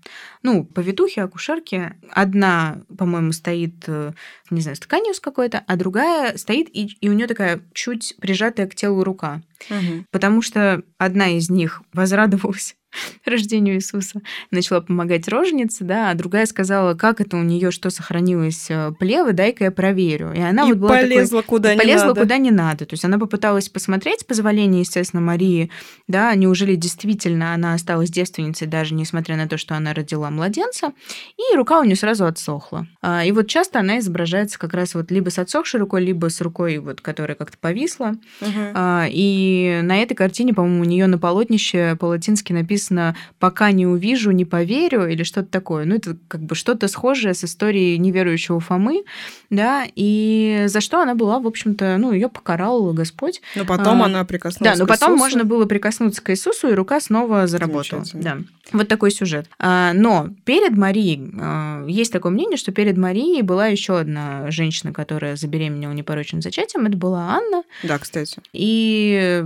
Ну, повитухи, акушерки. Одна, по-моему, стоит, э, не знаю, с тканью с какой-то, а другая стоит, и, и у нее такая чуть прижатая к телу рука. Угу. Потому что одна из них возрадовалась [LAUGHS] рождению Иисуса, начала помогать роженице, да, а другая сказала, как это у нее что сохранилось э, плевы, дай-ка я проверю. И она и вот была полезла такой, куда и не полезла надо. куда не надо. То есть она попыталась посмотреть позволение, естественно, Марии, да, неужели действительно она осталась девственницей, даже несмотря на то, что она родила младенца, и рука у нее сразу отсохла. А, и вот часто она изображается как раз вот либо с отсохшей рукой, либо с рукой, вот, которая как-то повисла. Угу. И на этой картине, по-моему, у нее на полотнище по-латински написано написано «пока не увижу, не поверю» или что-то такое. Ну, это как бы что-то схожее с историей неверующего Фомы, да, и за что она была, в общем-то, ну, ее покарал Господь. Но потом а, она прикоснулась Да, но потом Иисусу. можно было прикоснуться к Иисусу, и рука снова заработала. Да. Вот такой сюжет. А, но перед Марией, а, есть такое мнение, что перед Марией была еще одна женщина, которая забеременела непорочным зачатием, это была Анна. Да, кстати. И,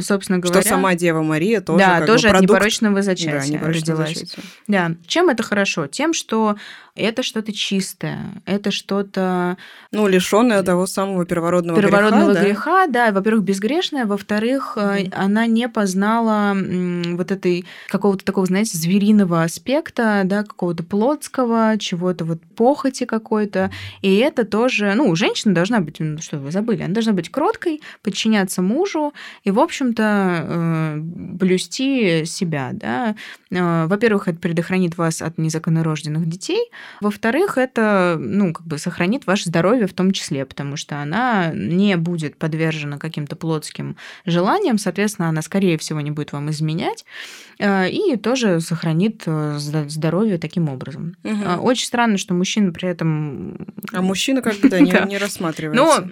собственно говоря... Что сама Дева Мария тоже Да, тоже бы, от непорочного зачатия да, родилась. Зачатия. Да. Чем это хорошо? Тем, что это что-то чистое, это что-то... Ну, лишенное того самого первородного, первородного греха. греха, да, да во-первых, безгрешное, во-вторых, mm-hmm. она не познала вот этой какого-то такого, знаете, звериного аспекта, да, какого-то плотского, чего-то вот похоти какой-то. И это тоже, ну, женщина должна быть, ну, что вы забыли, она должна быть кроткой, подчиняться мужу и, в общем-то, э, блюсти себя, да. Э, во-первых, это предохранит вас от незаконнорожденных детей, во-вторых, это, ну, как бы сохранит ваше здоровье в том числе, потому что она не будет подвержена каким-то плотским желаниям, соответственно, она, скорее всего, не будет вам изменять, э, и тоже сохранит э, здоровье таким образом. Угу. Очень странно, что мужчина при этом... А мужчина как бы, да, [LAUGHS] не, не рассматривается. Но,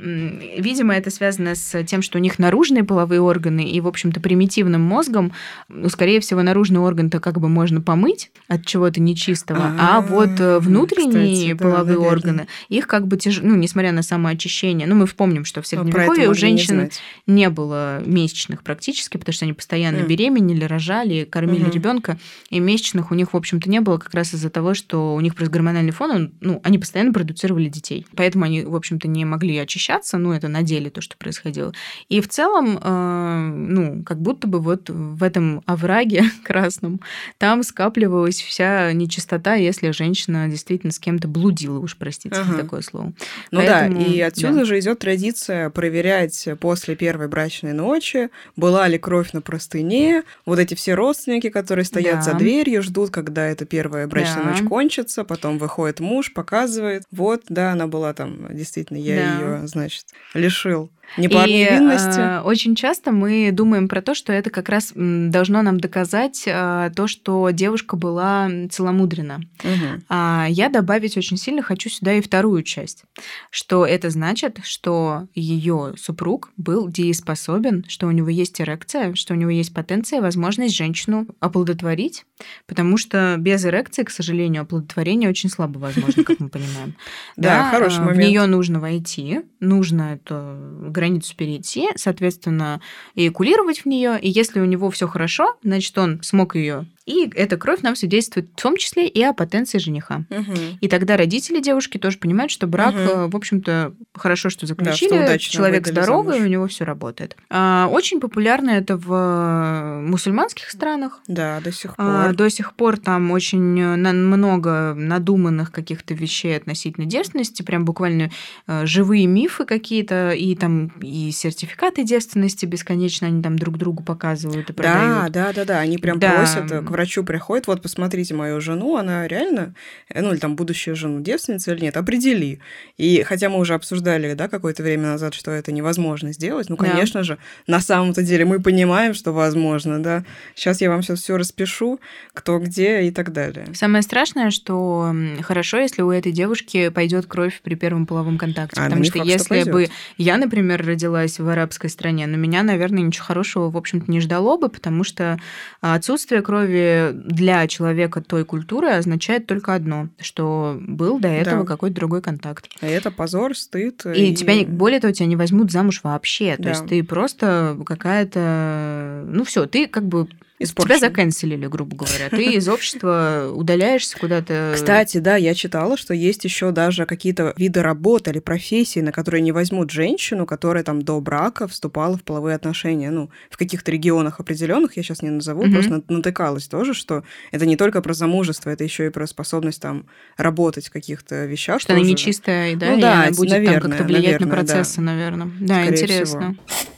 видимо, это связано с тем, что у них наружные половые органы, и, в общем-то, примитивным мозгом, ну, скорее всего, его наружный орган-то как бы можно помыть от чего-то нечистого, а, а вот э, внутренние Кстати, половые да, органы, их как бы тяжело, ну, несмотря на самоочищение, ну, мы помним, что в ну, Средневековье у женщин не, не было месячных практически, потому что они постоянно mm. беременели, рожали, кормили угу. ребенка, и месячных у них, в общем-то, не было как раз из-за того, что у них просто гормональный фон, он, ну, они постоянно продуцировали детей. Поэтому они, в общем-то, не могли очищаться, ну, это на деле то, что происходило. И в целом, э, ну, как будто бы вот в этом овраге [LAUGHS] красном там скапливалась вся нечистота, если женщина действительно с кем-то блудила, уж простите ага. за такое слово. Ну Поэтому, да, и отсюда да. же идет традиция проверять после первой брачной ночи, была ли кровь на простыне, вот эти все родственники, которые стоят да. за дверью, ждут, когда эта первая брачная да. ночь кончится, потом выходит муж, показывает, вот, да, она была там, действительно, я да. ее, значит, лишил не по и, невинности. Э, очень часто мы думаем про то, что это как раз должно нам доказать э, то, что девушка была целомудрена. Угу. А я добавить очень сильно хочу сюда и вторую часть, что это значит, что ее супруг был дееспособен, что у него есть эрекция, что у него есть потенция, возможность женщину оплодотворить, потому что без эрекции, к сожалению, оплодотворение очень слабо возможно, как мы понимаем. [LAUGHS] Да, хороший момент. В нее нужно войти, нужно эту границу перейти, соответственно, эякулировать в нее. И если у него все хорошо, значит, он смог ее и эта кровь нам свидетельствует в том числе и о потенции жениха. Угу. И тогда родители девушки тоже понимают, что брак, угу. в общем-то, хорошо, что заключили, да, что человек здоровый, замуж. у него все работает. А, очень популярно это в мусульманских странах. Да, до сих а, пор. А, до сих пор там очень много надуманных каких-то вещей относительно девственности, прям буквально э, живые мифы какие-то, и там и сертификаты девственности бесконечно они там друг другу показывают и продают. Да, да, да, да, они прям да. просят к врачу приходит, вот посмотрите мою жену, она реально, э, ну или там будущую жену, девственница или нет, определи. И хотя мы уже обсуждали, да, какое-то время назад, что это невозможно сделать, ну, конечно да. же, на самом-то деле мы понимаем, что возможно, да. Сейчас я вам сейчас все распишу, кто где и так далее. Самое страшное, что хорошо, если у этой девушки пойдет кровь при первом половом контакте, а, потому что факт, если что бы я, например, родилась в арабской стране, но меня, наверное, ничего хорошего, в общем-то, не ждало бы, потому что отсутствие крови для человека той культуры означает только одно, что был до этого да. какой-то другой контакт. А это позор, стыд. И, и тебя, более того, тебя не возьмут замуж вообще. Да. То есть ты просто какая-то... Ну все, ты как бы Испорчен. Тебя заканцелили, грубо говоря. Ты из общества удаляешься куда-то. Кстати, да, я читала, что есть еще даже какие-то виды работ или профессий, на которые не возьмут женщину, которая там до брака вступала в половые отношения. Ну, в каких-то регионах определенных, я сейчас не назову, mm-hmm. просто натыкалась тоже, что это не только про замужество, это еще и про способность там работать в каких-то вещах. Что тоже. она нечистая, да, ну, да, она будет наверное, там как-то влиять наверное, на процессы, да. наверное. Да, Скорее интересно. Всего.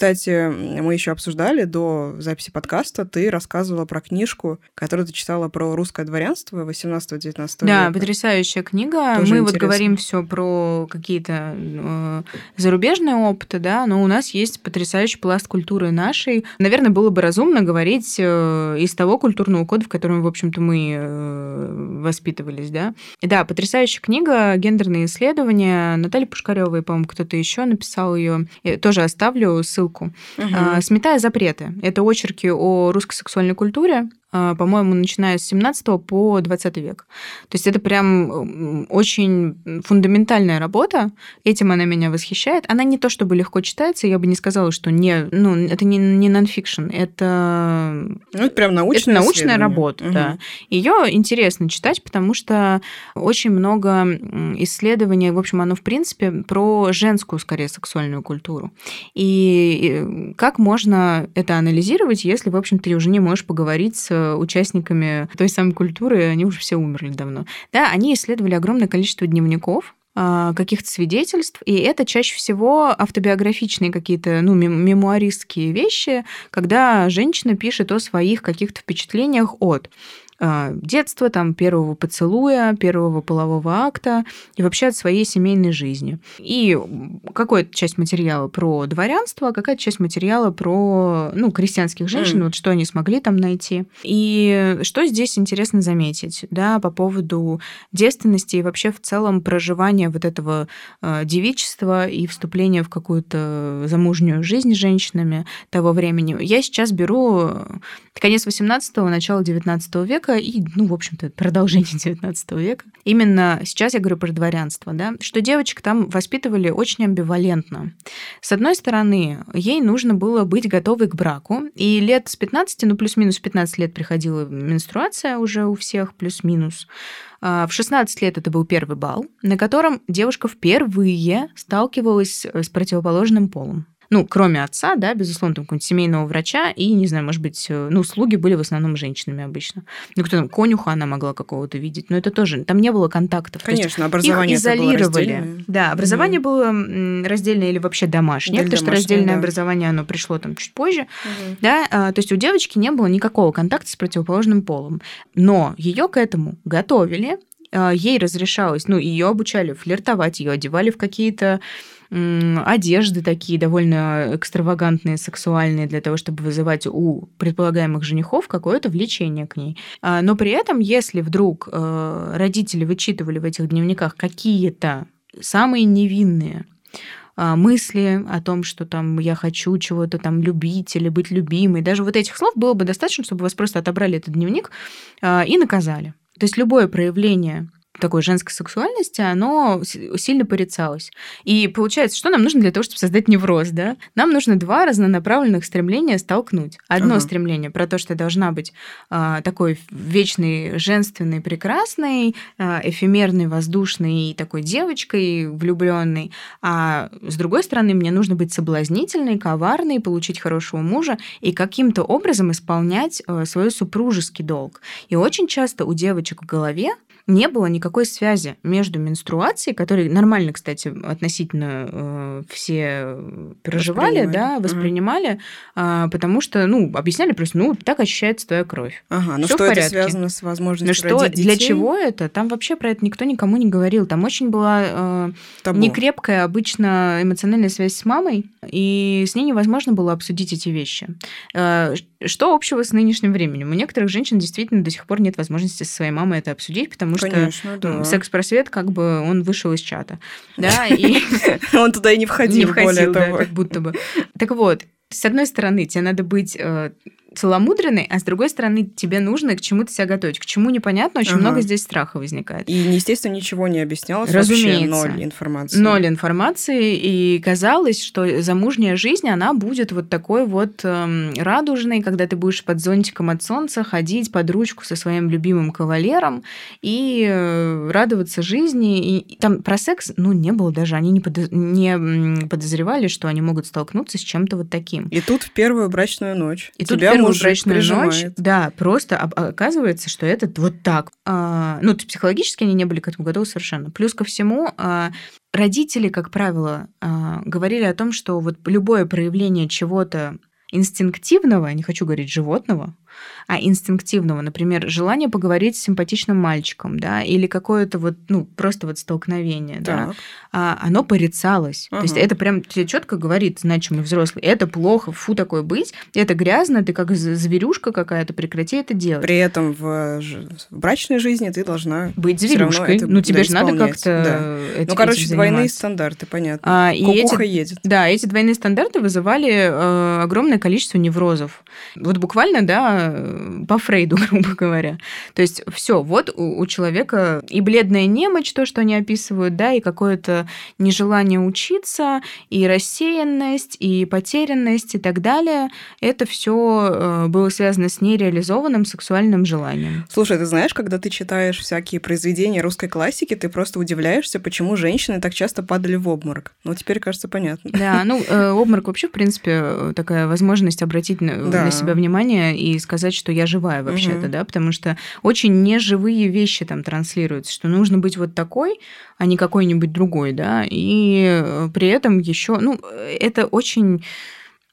Кстати, мы еще обсуждали до записи подкаста, ты рассказывала про книжку, которую ты читала про русское дворянство 18-19 века. Да, потрясающая книга. Тоже мы интересно. вот говорим все про какие-то э, зарубежные опыты, да, но у нас есть потрясающий пласт культуры нашей. Наверное, было бы разумно говорить э, из того культурного кода, в котором, в общем-то, мы э, воспитывались, да. И да, потрясающая книга «Гендерные исследования». Наталья Пушкарева и, по-моему, кто-то еще написал ее. Тоже оставлю ссылку ссылку. Угу. «Сметая запреты». Это очерки о русской сексуальной культуре. А, по-моему, начиная с 17 по 20 век. То есть это прям очень фундаментальная работа. Этим она меня восхищает. Она не то чтобы легко читается, я бы не сказала, что не, ну, это не, не нонфикшн, это... Ну, это прям научная, это научная работа, угу. да. Ее интересно читать, потому что очень много исследований, в общем, оно, в принципе, про женскую, скорее, сексуальную культуру. И как можно это анализировать, если, в общем, ты уже не можешь поговорить с участниками той самой культуры, они уже все умерли давно. Да, они исследовали огромное количество дневников, а, каких-то свидетельств, и это чаще всего автобиографичные какие-то, ну, мемуаристские вещи, когда женщина пишет о своих каких-то впечатлениях от э, детства, там, первого поцелуя, первого полового акта и вообще от своей семейной жизни. И какая-то часть материала про дворянство, а какая-то часть материала про, ну, крестьянских женщин, mm. вот что они смогли там найти. И что здесь интересно заметить, да, по поводу девственности и вообще в целом проживания вот этого э, девичества и вступления в какую-то замужнюю жизнь с женщинами того времени. Я сейчас беру конец 18-го, начало 19 века и, ну, в общем-то, продолжение [LAUGHS] 19 века. Именно сейчас я говорю про дворянство, да, что девочек там воспитывали очень амбивалентно. С одной стороны, ей нужно было быть готовой к браку, и лет с 15, ну, плюс-минус 15 лет приходила менструация уже у всех, плюс-минус. А, в 16 лет это был первый бал, на котором девушка впервые сталкивалась с противоположным полом ну, кроме отца, да, безусловно, там какого-нибудь семейного врача, и, не знаю, может быть, э, ну, слуги были в основном женщинами обычно. Ну, кто там, конюха она могла какого-то видеть, но это тоже, там не было контактов. Конечно, образование их изолировали. Было да, образование угу. было раздельное или вообще домашнее, потому что раздельное да. образование, оно пришло там чуть позже, угу. да, а, то есть у девочки не было никакого контакта с противоположным полом, но ее к этому готовили, а, ей разрешалось, ну, ее обучали флиртовать, ее одевали в какие-то одежды такие довольно экстравагантные, сексуальные, для того, чтобы вызывать у предполагаемых женихов какое-то влечение к ней. А, но при этом, если вдруг э, родители вычитывали в этих дневниках какие-то самые невинные а, мысли о том, что там я хочу чего-то там любить или быть любимой. Даже вот этих слов было бы достаточно, чтобы вас просто отобрали этот дневник а, и наказали. То есть любое проявление такой женской сексуальности, оно сильно порицалось. И получается, что нам нужно для того, чтобы создать невроз, да? Нам нужно два разнонаправленных стремления столкнуть. Одно uh-huh. стремление про то, что я должна быть э, такой вечной, женственной, прекрасной, э, эфемерной, воздушной такой девочкой влюбленной, а с другой стороны, мне нужно быть соблазнительной, коварной, получить хорошего мужа и каким-то образом исполнять э, свой супружеский долг. И очень часто у девочек в голове не было никакой связи между менструацией, которой нормально, кстати, относительно э, все переживали, воспринимали. да, воспринимали, mm. э, потому что, ну, объясняли просто, ну, так ощущается твоя кровь. Ага, ну что это связано с возможностью ну, что, детей? Для чего это? Там вообще про это никто никому не говорил. Там очень была э, некрепкая обычно эмоциональная связь с мамой, и с ней невозможно было обсудить эти вещи. Э, что общего с нынешним временем? У некоторых женщин действительно до сих пор нет возможности со своей мамой это обсудить, потому Конечно, что да. секс-просвет как бы он вышел из чата. Да, [LAUGHS] и... [LAUGHS] Он туда и не входил, не входил, да, как будто бы. Так вот, с одной стороны, тебе надо быть э, целомудренный, а с другой стороны, тебе нужно к чему-то себя готовить. К чему непонятно, очень ага. много здесь страха возникает. И, естественно, ничего не объяснялось, Разумеется. вообще ноль информации. Ноль информации, и казалось, что замужняя жизнь, она будет вот такой вот эм, радужной, когда ты будешь под зонтиком от солнца ходить под ручку со своим любимым кавалером и э, радоваться жизни. И, и там про секс, ну, не было даже, они не, подоз... не подозревали, что они могут столкнуться с чем-то вот таким. И тут в первую брачную ночь и тебя первую брачную ночь, да, просто оказывается, что это вот так. А, ну, психологически они не были к этому готовы совершенно. Плюс ко всему, а, родители, как правило, а, говорили о том, что вот любое проявление чего-то инстинктивного, не хочу говорить животного, а инстинктивного, например, желание поговорить с симпатичным мальчиком, да, или какое-то вот, ну, просто вот столкновение, так. да, а, оно порицалось. Ага. То есть это прям тебе четко говорит значимый взрослый, это плохо, фу, такое быть, это грязно, ты как зверюшка какая-то, прекрати это делать. При этом в, в брачной жизни ты должна быть зверюшкой. Это, ну, тебе да, же надо как-то да. Ну, короче, двойные стандарты, понятно. А, и эти, едет. Да, эти двойные стандарты вызывали э, огромное количество неврозов. Вот буквально, да, по Фрейду, [LAUGHS] грубо говоря. То есть все, вот у, у человека и бледная немочь, то, что они описывают, да, и какое-то нежелание учиться, и рассеянность, и потерянность, и так далее. Это все э, было связано с нереализованным сексуальным желанием. Слушай, ты знаешь, когда ты читаешь всякие произведения русской классики, ты просто удивляешься, почему женщины так часто падали в обморок. Ну, теперь, кажется, понятно. Да, ну, э, обморок вообще, в принципе, такая возможность обратить на, да. на себя внимание и сказать, что я живая вообще-то, угу. да, потому что очень неживые вещи там транслируются, что нужно быть вот такой, а не какой-нибудь другой, да, и э, при этом еще, ну, это очень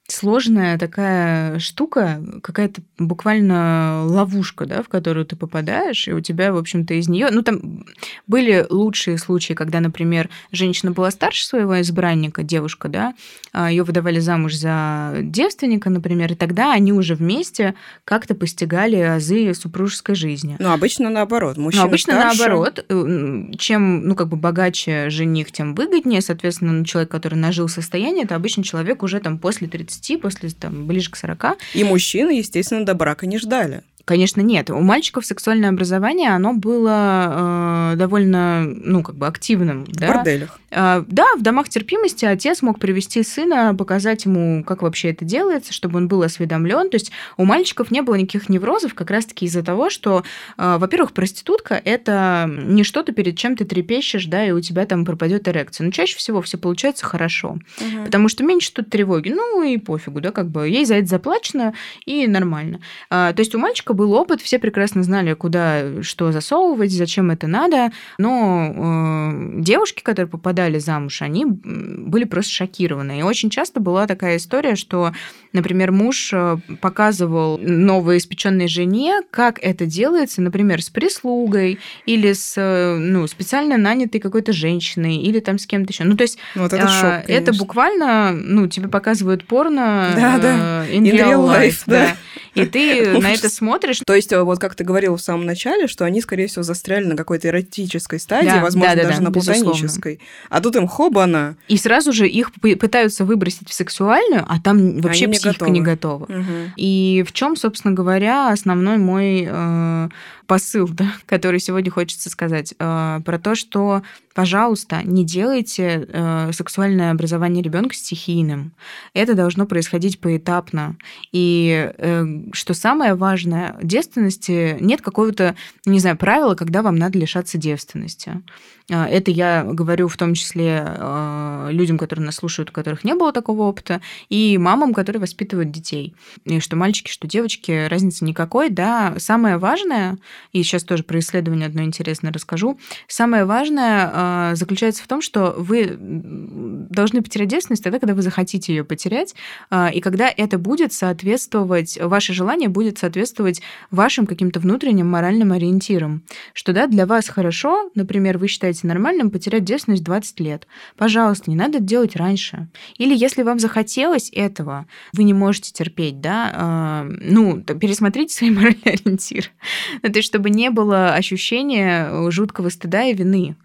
сложная такая штука, какая-то буквально ловушка, да, в которую ты попадаешь, и у тебя, в общем-то, из нее, ну там были лучшие случаи, когда, например, женщина была старше своего избранника, девушка, да, а, ее выдавали замуж за девственника, например, и тогда они уже вместе как-то постигали азы супружеской жизни. Ну, обычно наоборот. Мужчина ну, обычно старше... наоборот. Э, чем, ну, как бы богаче жених, тем выгоднее. Соответственно, ну, человек, который нажил состояние, это обычно человек уже там после 30, после там ближе к 40. И мужчины, естественно, до брака не ждали. Конечно, нет. У мальчиков сексуальное образование, оно было э, довольно, ну, как бы активным. В да? борделях. Э, да, в домах терпимости отец мог привести сына, показать ему, как вообще это делается, чтобы он был осведомлен. То есть у мальчиков не было никаких неврозов как раз-таки из-за того, что, э, во-первых, проститутка – это не что-то, перед чем ты трепещешь, да, и у тебя там пропадет эрекция. Но чаще всего все получается хорошо, угу. потому что меньше тут тревоги. Ну и пофигу, да, как бы ей за это заплачено, и нормально. Э, то есть у мальчика был опыт, все прекрасно знали, куда что засовывать, зачем это надо, но э, девушки, которые попадали замуж, они были просто шокированы. И очень часто была такая история, что, например, муж э, показывал новоиспеченной жене, как это делается, например, с прислугой или с э, ну, специально нанятой какой-то женщиной или там с кем-то еще. Ну, то есть вот это, шок, конечно. это буквально, ну, тебе показывают порно да, да. in, in real life, life да. да. И ты [LAUGHS] на это смотришь. То есть, э, вот как ты говорил в самом начале, что они, скорее всего, застряли на какой-то эротической стадии, да, возможно, да, да, даже да, на платонической. А тут им хобана. И сразу же их пытаются выбросить в сексуальную, а там вообще они психика не готова. Не готова. Угу. И в чем, собственно говоря, основной мой э, посыл, да, который сегодня хочется сказать, э, про то, что, пожалуйста, не делайте э, сексуальное образование ребенка стихийным. Это должно происходить поэтапно. И э, что самое важное, девственности нет какого-то, не знаю, правила, когда вам надо лишаться девственности. А, это я говорю в том числе а, людям, которые нас слушают, у которых не было такого опыта, и мамам, которые воспитывают детей. И что мальчики, что девочки, разницы никакой, да. Самое важное, и сейчас тоже про исследование одно интересное расскажу, самое важное а, заключается в том, что вы должны потерять девственность тогда, когда вы захотите ее потерять, и когда это будет соответствовать, ваше желание будет соответствовать вашим каким-то внутренним моральным ориентирам. Что да, для вас хорошо, например, вы считаете нормальным потерять девственность 20 лет. Пожалуйста, не надо это делать раньше. Или если вам захотелось этого, вы не можете терпеть, да, э, ну, пересмотрите свои [LAUGHS] моральные ориентиры. Ну, чтобы не было ощущения жуткого стыда и вины.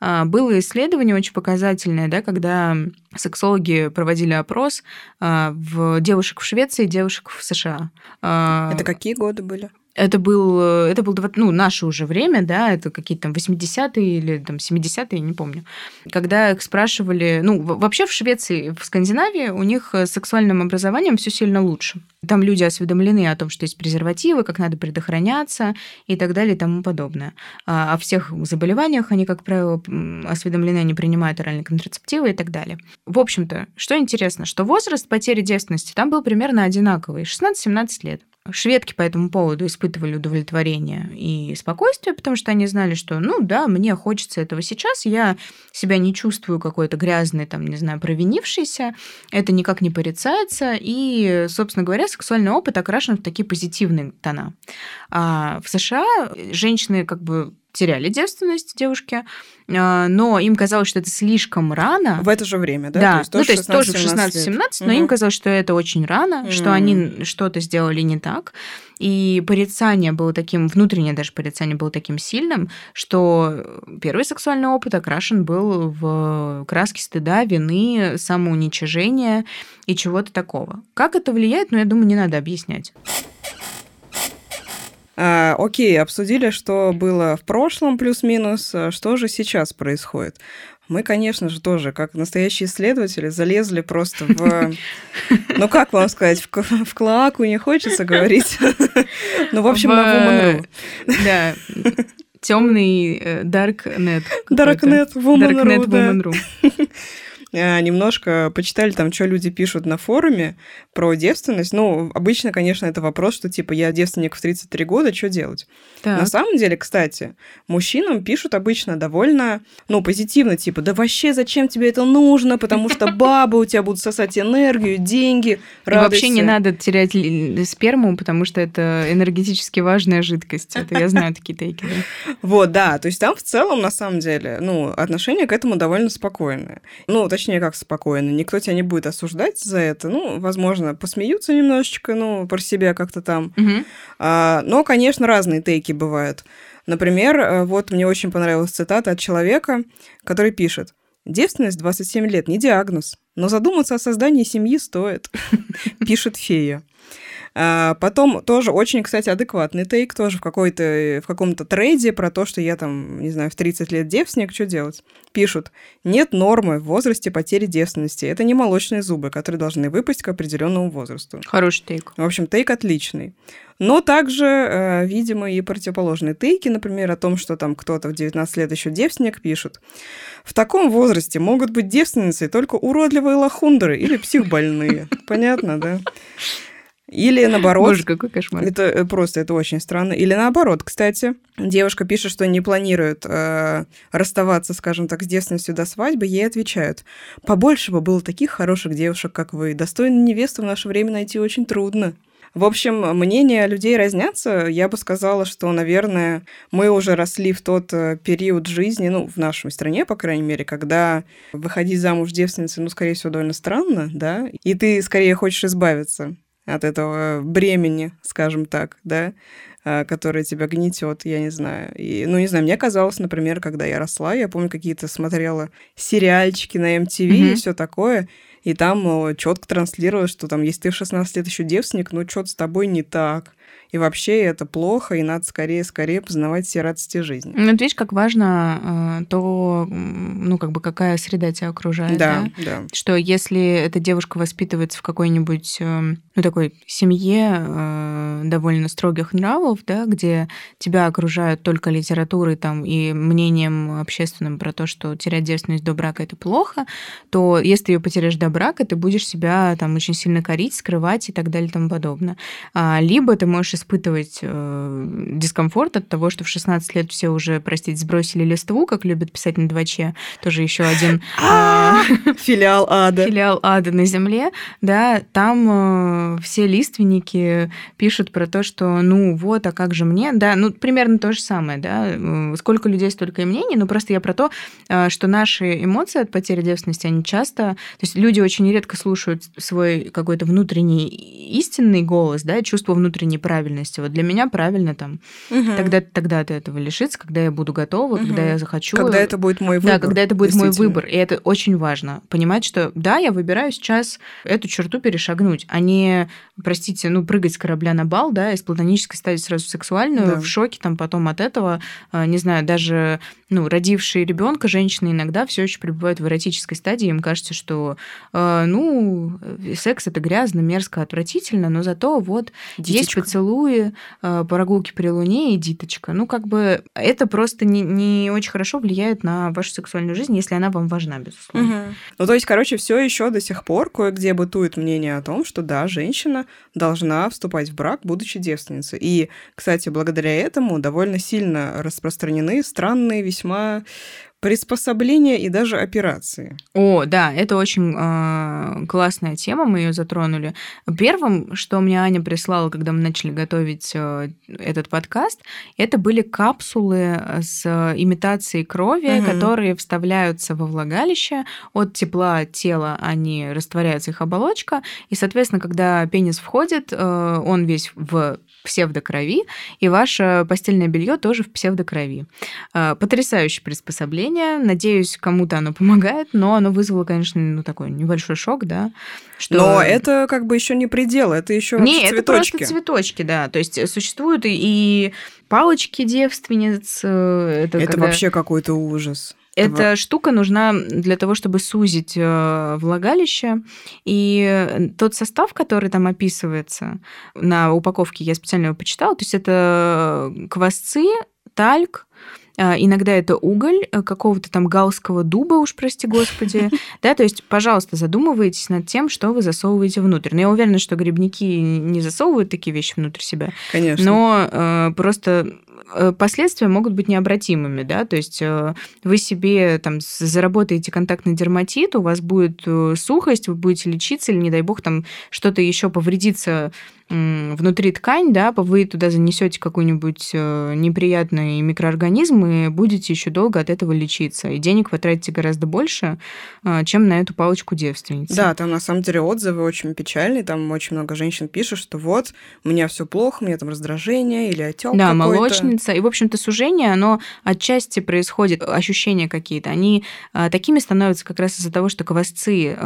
Э, было исследование очень показательное, да, когда сексологи проводили опрос э, в девушек в Швеции и девушек в США. Это какие годы были? Это был, это был ну, наше уже время, да, это какие-то там 80-е или там 70-е, не помню. Когда их спрашивали, ну, вообще в Швеции, в Скандинавии у них с сексуальным образованием все сильно лучше. Там люди осведомлены о том, что есть презервативы, как надо предохраняться и так далее и тому подобное. А о всех заболеваниях они, как правило, осведомлены, они принимают оральные контрацептивы и так далее. В общем-то, что интересно, что возраст потери девственности там был примерно одинаковый, 16-17 лет. Шведки по этому поводу испытывали удовлетворение и спокойствие, потому что они знали, что, ну да, мне хочется этого сейчас, я себя не чувствую какой-то грязной, там, не знаю, провинившейся, это никак не порицается, и, собственно говоря, сексуальный опыт окрашен в такие позитивные тона. А в США женщины как бы теряли девственность девушки, а, но им казалось, что это слишком рано. В это же время, да? Да, то есть, ну, то есть тоже в 16-17, но угу. им казалось, что это очень рано, угу. что они что-то сделали не так. И порицание было таким, внутреннее даже порицание было таким сильным, что первый сексуальный опыт окрашен был в краски стыда, вины, самоуничижения и чего-то такого. Как это влияет, ну, я думаю, не надо объяснять. А, окей, обсудили, что было в прошлом плюс-минус, а что же сейчас происходит. Мы, конечно же, тоже, как настоящие исследователи, залезли просто в... [LAUGHS] Ну, как вам сказать, в, в клоаку не хочется говорить. Ну, в общем, в... на Woman.ru. Да, темный э, Darknet. Darknet Woman.ru, да. [LAUGHS] А, немножко почитали там, что люди пишут на форуме про девственность. Ну, обычно, конечно, это вопрос, что типа я девственник в 33 года, что делать? Так. На самом деле, кстати, мужчинам пишут обычно довольно, ну, позитивно, типа, да вообще зачем тебе это нужно, потому что [LAUGHS] бабы у тебя будут сосать энергию, деньги, радуйся. И вообще не надо терять сперму, потому что это энергетически важная жидкость. Это я знаю такие тейки. Да. [LAUGHS] Вот, да, то есть там в целом, на самом деле, ну, отношение к этому довольно спокойное. Ну, точнее, как спокойное. Никто тебя не будет осуждать за это. Ну, возможно, посмеются немножечко, ну, про себя как-то там. Угу. А, но, конечно, разные тейки бывают. Например, э, вот мне очень понравилась цитата от человека, который пишет. Девственность 27 лет не диагноз, но задуматься о создании семьи стоит, [LAUGHS] пишет фея. А потом тоже очень, кстати, адекватный тейк, тоже в, какой-то, в каком-то трейде про то, что я там, не знаю, в 30 лет девственник, что делать? Пишут, нет нормы в возрасте потери девственности. Это не молочные зубы, которые должны выпасть к определенному возрасту. Хороший тейк. В общем, тейк отличный. Но также, э, видимо, и противоположные тейки, например, о том, что там кто-то в 19 лет еще девственник пишут. В таком возрасте могут быть девственницей только уродливые лохундры или психбольные. Понятно, да? Или наоборот... Боже, какой кошмар. Это э, просто, это очень странно. Или наоборот, кстати, девушка пишет, что не планирует э, расставаться, скажем так, с девственностью до свадьбы, ей отвечают, побольше бы было таких хороших девушек, как вы. Достойную невесту в наше время найти очень трудно. В общем, мнения людей разнятся. Я бы сказала, что, наверное, мы уже росли в тот э, период жизни, ну, в нашей стране, по крайней мере, когда выходить замуж девственницей, ну, скорее всего, довольно странно, да, и ты скорее хочешь избавиться от этого бремени, скажем так, да, а, которое тебя гнетет, я не знаю. И, ну, не знаю, мне казалось, например, когда я росла, я помню, какие-то смотрела сериальчики на MTV mm-hmm. и все такое, и там четко транслировалось, что там, если ты в 16 лет еще девственник, ну, что-то с тобой не так и вообще это плохо, и надо скорее-скорее познавать все радости жизни. Ну, видишь, как важно э, то, ну, как бы какая среда тебя окружает, да? Да, да. Что если эта девушка воспитывается в какой-нибудь, э, ну, такой семье э, довольно строгих нравов, да, где тебя окружают только литературой там и мнением общественным про то, что терять девственность до брака это плохо, то если ты ее потеряешь до брака, ты будешь себя там очень сильно корить, скрывать и так далее и тому подобное. А, либо ты можешь испытывать э, дискомфорт от того, что в 16 лет все уже, простите, сбросили листву, как любят писать на 2 тоже еще один [LAUGHS] а, [LAUGHS] филиал ада. Филиал ада на земле, да, там э, все лиственники пишут про то, что ну вот, а как же мне, да, ну примерно то же самое, да, э, сколько людей, столько и мнений, но просто я про то, что наши эмоции от потери девственности, они часто, то есть люди очень редко слушают свой какой-то внутренний истинный голос, да, чувство внутренней правильности, правильности. Вот для меня правильно там угу. тогда тогда ты этого лишиться, когда я буду готова, угу. когда я захочу. Когда это будет мой выбор. Да, когда это будет мой выбор. И это очень важно. Понимать, что да, я выбираю сейчас эту черту перешагнуть, а не, простите, ну, прыгать с корабля на бал, да, из платонической стадии сразу в сексуальную, да. в шоке там потом от этого, а, не знаю, даже ну, родившие ребенка женщины иногда все еще пребывают в эротической стадии, им кажется, что, э, ну, секс это грязно, мерзко, отвратительно, но зато вот Дитечка. есть поцелуи, э, прогулки при луне и диточка. Ну, как бы это просто не, не очень хорошо влияет на вашу сексуальную жизнь, если она вам важна, безусловно. Угу. Ну, то есть, короче, все еще до сих пор кое-где бытует мнение о том, что да, женщина должна вступать в брак, будучи девственницей. И, кстати, благодаря этому довольно сильно распространены странные, весьма приспособления и даже операции. О, да, это очень э, классная тема, мы ее затронули. Первым, что мне Аня прислала, когда мы начали готовить э, этот подкаст, это были капсулы с имитацией крови, угу. которые вставляются во влагалище. От тепла тела они растворяются, их оболочка, и, соответственно, когда пенис входит, э, он весь в псевдокрови, и ваше постельное белье тоже в псевдокрови. Э, потрясающее приспособление. Надеюсь, кому-то оно помогает, но оно вызвало, конечно, ну, такой небольшой шок, да. Что... Но это как бы еще не предел, это еще не, цветочки. это просто цветочки, да. То есть существуют и палочки девственниц. Э, это это когда... вообще какой-то ужас. Эта штука нужна для того, чтобы сузить э, влагалище. И тот состав, который там описывается на упаковке, я специально его почитала. То есть это квасцы, тальк, иногда это уголь э, какого-то там галского дуба, уж прости господи. [LAUGHS] Да, то есть, пожалуйста, задумывайтесь над тем, что вы засовываете внутрь. Но я уверена, что грибники не засовывают такие вещи внутрь себя. Конечно. Но э, просто последствия могут быть необратимыми, да, то есть э, вы себе там заработаете контактный дерматит, у вас будет э, сухость, вы будете лечиться или, не дай бог, там что-то еще повредится внутри ткань, да, вы туда занесете какой-нибудь э, неприятный микроорганизм и будете еще долго от этого лечиться. И денег вы тратите гораздо больше, э, чем на эту палочку девственницы. Да, там на самом деле отзывы очень печальные. Там очень много женщин пишут, что вот, у меня все плохо, у меня там раздражение или отек. Да, молочница. И, в общем-то, сужение, оно отчасти происходит, ощущения какие-то. Они э, такими становятся как раз из-за того, что квасцы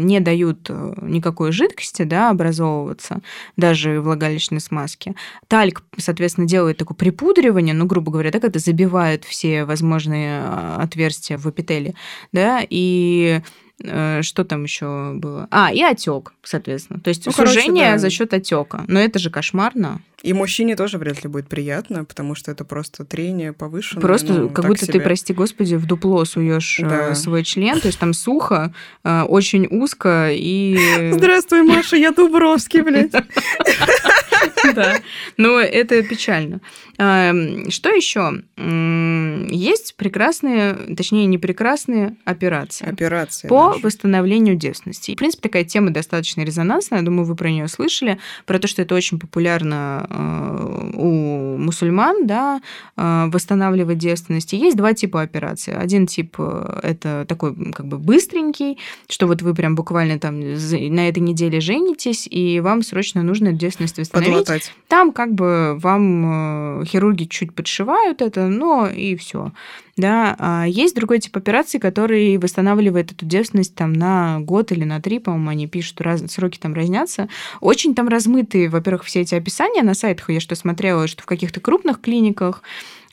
не дают никакой жидкости да, образовываться даже влагалищной смазки. Тальк, соответственно, делает такое припудривание, ну, грубо говоря, да, когда забивают все возможные отверстия в эпителии, да, и э, что там еще было? А, и отек, соответственно. То есть ну, сужение короче, да. за счет отека. Но это же кошмарно. И мужчине тоже вряд ли будет приятно, потому что это просто трение повышенное. Просто ну, как будто себе. ты, прости господи, в дупло суешь э, да. свой член, то есть там сухо, э, очень узко и... [LAUGHS] Здравствуй, Маша, я Дубровский, блядь. [LAUGHS] Да, но это печально. Эм, что еще? Есть прекрасные, точнее, не прекрасные операции. Операции. По восстановлению девственности. В принципе, такая тема достаточно резонансная. Я думаю, вы про нее слышали. Про то, что это очень популярно э, у мусульман, да, э, восстанавливать девственность. есть два типа операций. Один тип э, это такой как бы быстренький, что вот вы прям буквально там на этой неделе женитесь, и вам срочно нужно девственность восстановить. Подлатать. Там как бы вам хирурги чуть подшивают это, но и все. Да, а есть другой тип операции, который восстанавливает эту девственность там на год или на три, по-моему, они пишут, раз, сроки там разнятся. Очень там размытые, во-первых, все эти описания на сайтах, я что смотрела, что в каких-то крупных клиниках,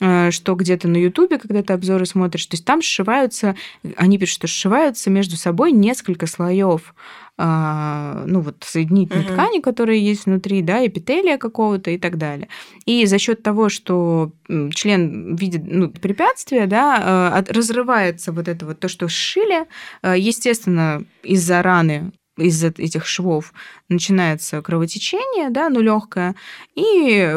э, что где-то на Ютубе, когда ты обзоры смотришь, то есть там сшиваются, они пишут, что сшиваются между собой несколько слоев ну вот соединительной угу. ткани, которые есть внутри, да, эпителия какого-то и так далее. И за счет того, что член видит ну, препятствия, да, а, разрывается вот это вот то, что сшили, а, естественно, из-за раны из-за этих швов начинается кровотечение, да, ну легкое, и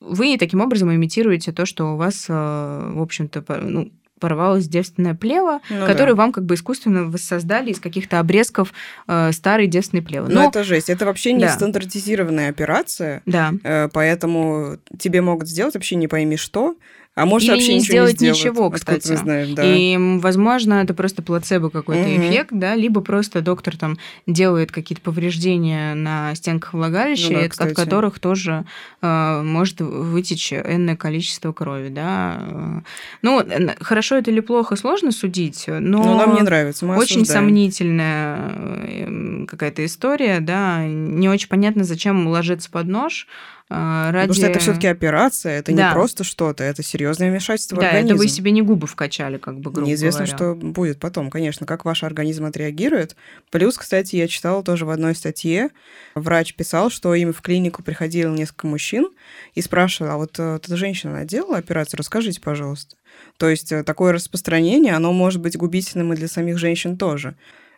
вы таким образом имитируете то, что у вас, в общем-то, ну, порвалась девственная плева, ну, которую да. вам как бы искусственно воссоздали из каких-то обрезков э, старой девственной плевы. Но, Но это жесть. Это вообще не да. стандартизированная операция. Да. Э, поэтому тебе могут сделать вообще не пойми что. А может Или вообще не ничего сделать не ничего, кстати. Знаем, да. И, возможно, это просто плацебо какой-то угу. эффект, да, либо просто доктор там делает какие-то повреждения на стенках влагалища, ну, да, от которых тоже э, может вытечь энное количество крови, да. Ну, хорошо это или плохо, сложно судить, но, но ну, нам не нравится, мы очень осуждаем. сомнительная эм, какая-то история, да, не очень понятно, зачем ложиться под нож, ради... А, Потому что это все-таки операция, это да. не просто что-то, это серьезное вмешательство да, в организм. это вы себе не губы вкачали, как бы грубо Неизвестно, говоря. что будет потом, конечно, как ваш организм отреагирует. Плюс, кстати, я читала тоже в одной статье, врач писал, что им в клинику приходило несколько мужчин и спрашивал, а вот э, эта женщина делала операцию, расскажите, пожалуйста. То есть э, такое распространение, оно может быть губительным и для самих женщин тоже.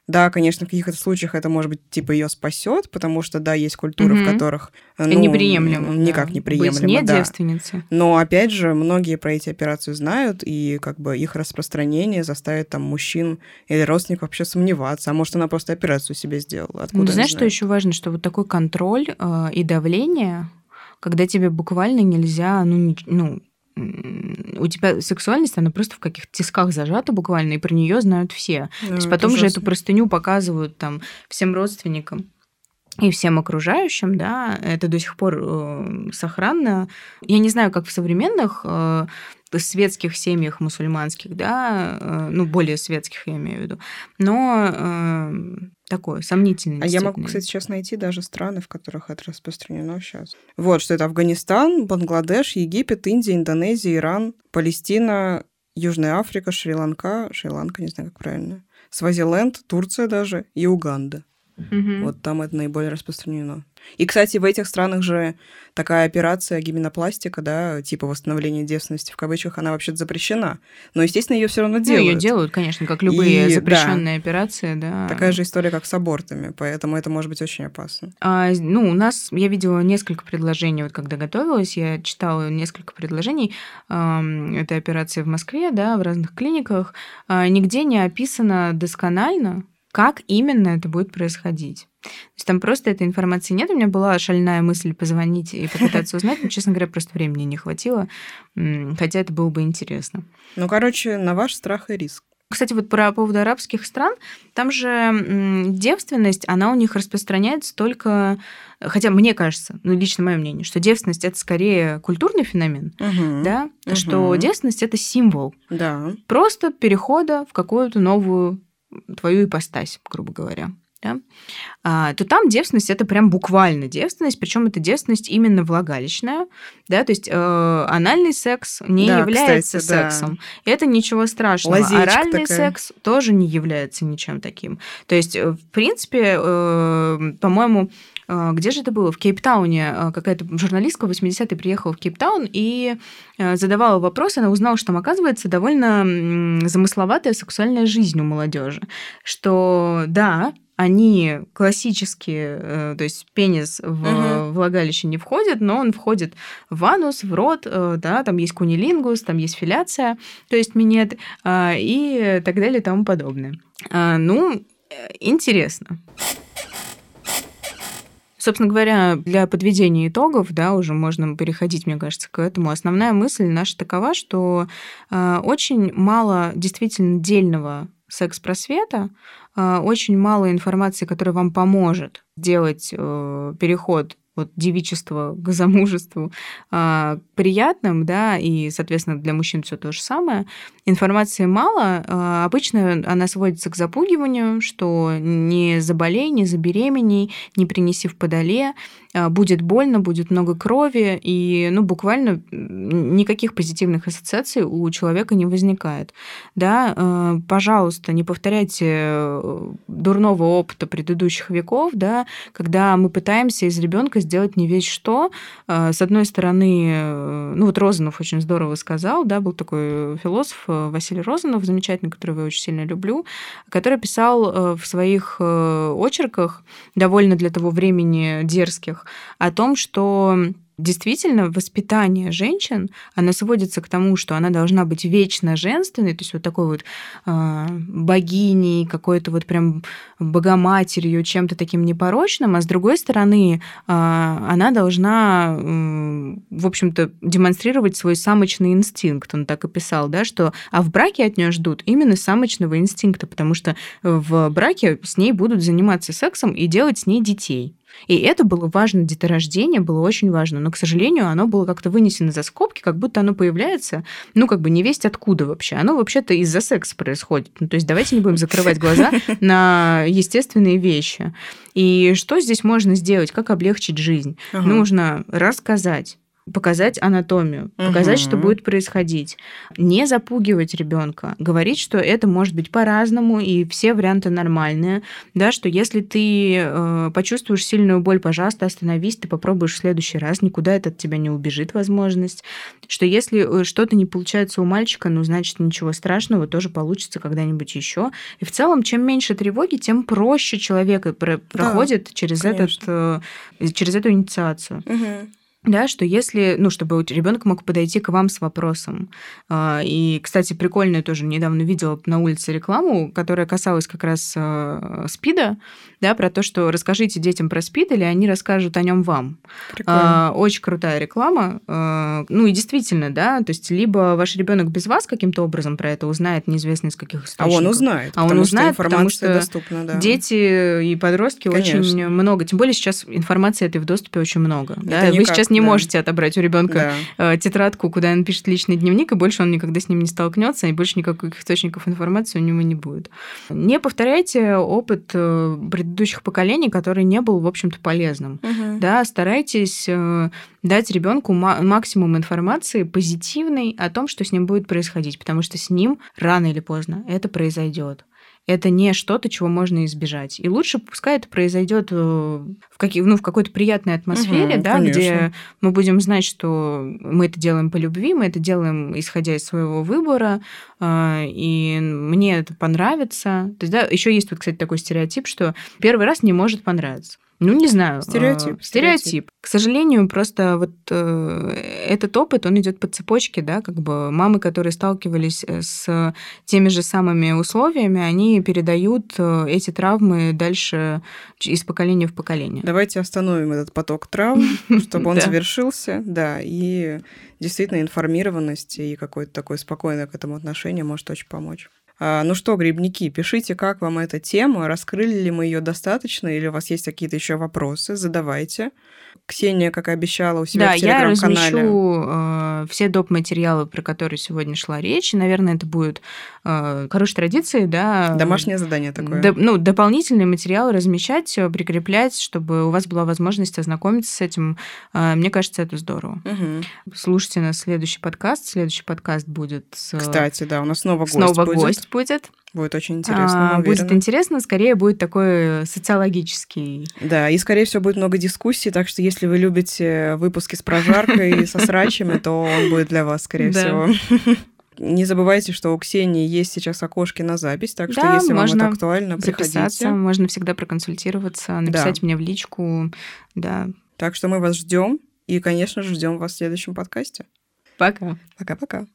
Да, конечно, в каких-то случаях это, может быть, типа ее спасет, потому что, да, есть культуры, угу. в которых ну, неприемлемо, никак да. неприемлемо, Быть не да. девственницей. Но опять же, многие про эти операции знают, и как бы их распространение заставит там мужчин или родственников вообще сомневаться, а может она просто операцию себе сделала. Откуда ну, знаешь, что еще важно, что вот такой контроль э, и давление, когда тебе буквально нельзя, ну, ну у тебя сексуальность, она просто в каких-то тисках зажата буквально, и про нее знают все. Да, То есть потом же эту простыню показывают там всем родственникам и всем окружающим, да, это до сих пор э, сохранно. Я не знаю, как в современных э, светских семьях мусульманских, да, э, ну, более светских, я имею в виду, но э, такое сомнительное. А я могу, кстати, сейчас найти даже страны, в которых это распространено сейчас. Вот, что это Афганистан, Бангладеш, Египет, Индия, Индонезия, Иран, Палестина, Южная Африка, Шри-Ланка, Шри-Ланка, не знаю, как правильно, Свазиленд, Турция даже и Уганда. Угу. Вот там это наиболее распространено. И, кстати, в этих странах же такая операция гименопластика, да, типа восстановления девственности в кавычках, она вообще запрещена. Но, естественно, ее все равно делают. Ну, ее делают, конечно, как любые и, запрещенные да, операции, да. Такая же история, как с абортами, поэтому это может быть очень опасно. А, ну, у нас, я видела несколько предложений, вот когда готовилась, я читала несколько предложений э, этой операции в Москве, да, в разных клиниках. Э, нигде не описано досконально, как именно это будет происходить. То есть там просто этой информации нет. У меня была шальная мысль позвонить и попытаться узнать, но, честно говоря, просто времени не хватило, хотя это было бы интересно. Ну, короче, на ваш страх и риск. Кстати, вот про поводу арабских стран, там же девственность, она у них распространяется только, хотя мне кажется, ну лично мое мнение, что девственность это скорее культурный феномен, угу, да, угу. что девственность это символ, да, просто перехода в какую-то новую твою ипостась, грубо говоря. Да? А, то там девственность это прям буквально девственность, причем это девственность именно влагалищная, да, то есть э, анальный секс не да, является кстати, сексом, да. это ничего страшного. Лазечка Оральный такая. секс тоже не является ничем таким. То есть, э, в принципе, э, по-моему, где же это было? В Кейптауне а, какая-то журналистка в 80-е приехала в Кейптаун и а, задавала вопрос, она узнала, что там, оказывается, довольно замысловатая сексуальная жизнь у молодежи. Что да, они классические, э, то есть пенис в угу. влагалище не входит, но он входит в анус, в рот, э, да, там есть кунилингус, там есть филяция, то есть минет и так далее и тому подобное. Ну, э, интересно. Собственно говоря, для подведения итогов, да, уже можно переходить, мне кажется, к этому. Основная мысль наша такова, что э, очень мало действительно дельного секс-просвета, э, очень мало информации, которая вам поможет делать э, переход вот девичество к замужеству э, приятным, да, и, соответственно, для мужчин все то же самое. Информации мало. Э, обычно она сводится к запугиванию, что не заболей, не забеременей, не принеси в подоле, будет больно, будет много крови, и, ну, буквально никаких позитивных ассоциаций у человека не возникает. Да, э, пожалуйста, не повторяйте э, дурного опыта предыдущих веков, да, когда мы пытаемся из ребенка сделать не весь что. Э, с одной стороны, ну вот Розанов очень здорово сказал, да, был такой философ Василий Розанов, замечательный, которого я очень сильно люблю, который писал в своих очерках, довольно для того времени дерзких, о том, что действительно воспитание женщин, она сводится к тому, что она должна быть вечно женственной, то есть вот такой вот э, богиней, какой-то вот прям богоматерью, чем-то таким непорочным, а с другой стороны, э, она должна, э, в общем-то, демонстрировать свой самочный инстинкт, он так и писал, да, что, а в браке от нее ждут именно самочного инстинкта, потому что в браке с ней будут заниматься сексом и делать с ней детей. И это было важно, деторождение было очень важно, но, к сожалению, оно было как-то вынесено за скобки, как будто оно появляется, ну, как бы не весть откуда вообще. Оно вообще-то из-за секса происходит. Ну, то есть давайте не будем закрывать глаза [LAUGHS] на естественные вещи. И что здесь можно сделать? Как облегчить жизнь? Ага. Нужно рассказать показать анатомию, показать, угу. что будет происходить, не запугивать ребенка, говорить, что это может быть по-разному и все варианты нормальные, да, что если ты э, почувствуешь сильную боль, пожалуйста, остановись, ты попробуешь в следующий раз, никуда это от тебя не убежит возможность, что если э, что-то не получается у мальчика, ну значит ничего страшного, тоже получится когда-нибудь еще. И в целом, чем меньше тревоги, тем проще человек про- да, проходит через конечно. этот э, через эту инициацию. Угу да, что если, ну, чтобы ребенок мог подойти к вам с вопросом. А, и, кстати, прикольно тоже недавно видела на улице рекламу, которая касалась как раз э, СПИДа, да, про то, что расскажите детям про СПИД, или они расскажут о нем вам. Прикольно. А, очень крутая реклама. А, ну и действительно, да, то есть либо ваш ребенок без вас каким-то образом про это узнает, неизвестно из каких источников. А он узнает. А он узнает, потому что доступна, да. дети и подростки Конечно. очень много. Тем более сейчас информации этой в доступе очень много. Это да? Вы сейчас не да. можете отобрать у ребенка да. Э, тетрадку, куда он пишет личный дневник, и больше он никогда с ним не столкнется, и больше никаких источников информации у него не будет. Не повторяйте опыт э, предыдущих поколений, который не был, в общем-то, полезным. Угу. Да, старайтесь э, дать ребенку максимум информации позитивной о том, что с ним будет происходить, потому что с ним рано или поздно это произойдет. Это не что-то, чего можно избежать. И лучше пускай это произойдет э, в, каки, ну, в какой-то приятной атмосфере, угу, да, где мы будем знать, что мы это делаем по любви, мы это делаем исходя из своего выбора, э, и мне это понравится. То есть, да, еще есть вот, кстати, такой стереотип, что первый раз не может понравиться. Ну, не знаю. Стереотип. Э, стереотип. К сожалению, просто вот э, этот опыт, он идет по цепочке, да, как бы мамы, которые сталкивались э, с теми же самыми условиями, они передают э, эти травмы дальше из поколения в поколение. Давайте остановим этот поток травм, [LAUGHS] чтобы он завершился, да, и действительно информированность и какое-то такое спокойное к этому отношение может очень помочь. А, ну что, грибники, пишите, как вам эта тема, раскрыли ли мы ее достаточно, или у вас есть какие-то еще вопросы, задавайте. Ксения, как и обещала, у себя да, в телеграм-канале. я размещу э, все доп. материалы, про которые сегодня шла речь. Наверное, это будет э, хорошей традицией, да. Домашнее задание такое. До, ну, дополнительные материалы размещать, э, прикреплять, чтобы у вас была возможность ознакомиться с этим. Э, мне кажется, это здорово. Угу. Слушайте на следующий подкаст. Следующий подкаст будет с... Кстати, да, у нас снова гость снова будет. гость будет. Будет очень интересно. А, будет интересно, скорее будет такой социологический. Да, и скорее всего будет много дискуссий, так что если вы любите выпуски с прожаркой и со срачами, то он будет для вас, скорее всего. [LAUGHS] Не забывайте, что у Ксении есть сейчас окошки на запись, так что если вам это актуально, приходите. Можно всегда проконсультироваться, написать мне в личку, да. Так что мы вас ждем и, конечно же, ждем вас в следующем подкасте. Пока. Пока-пока.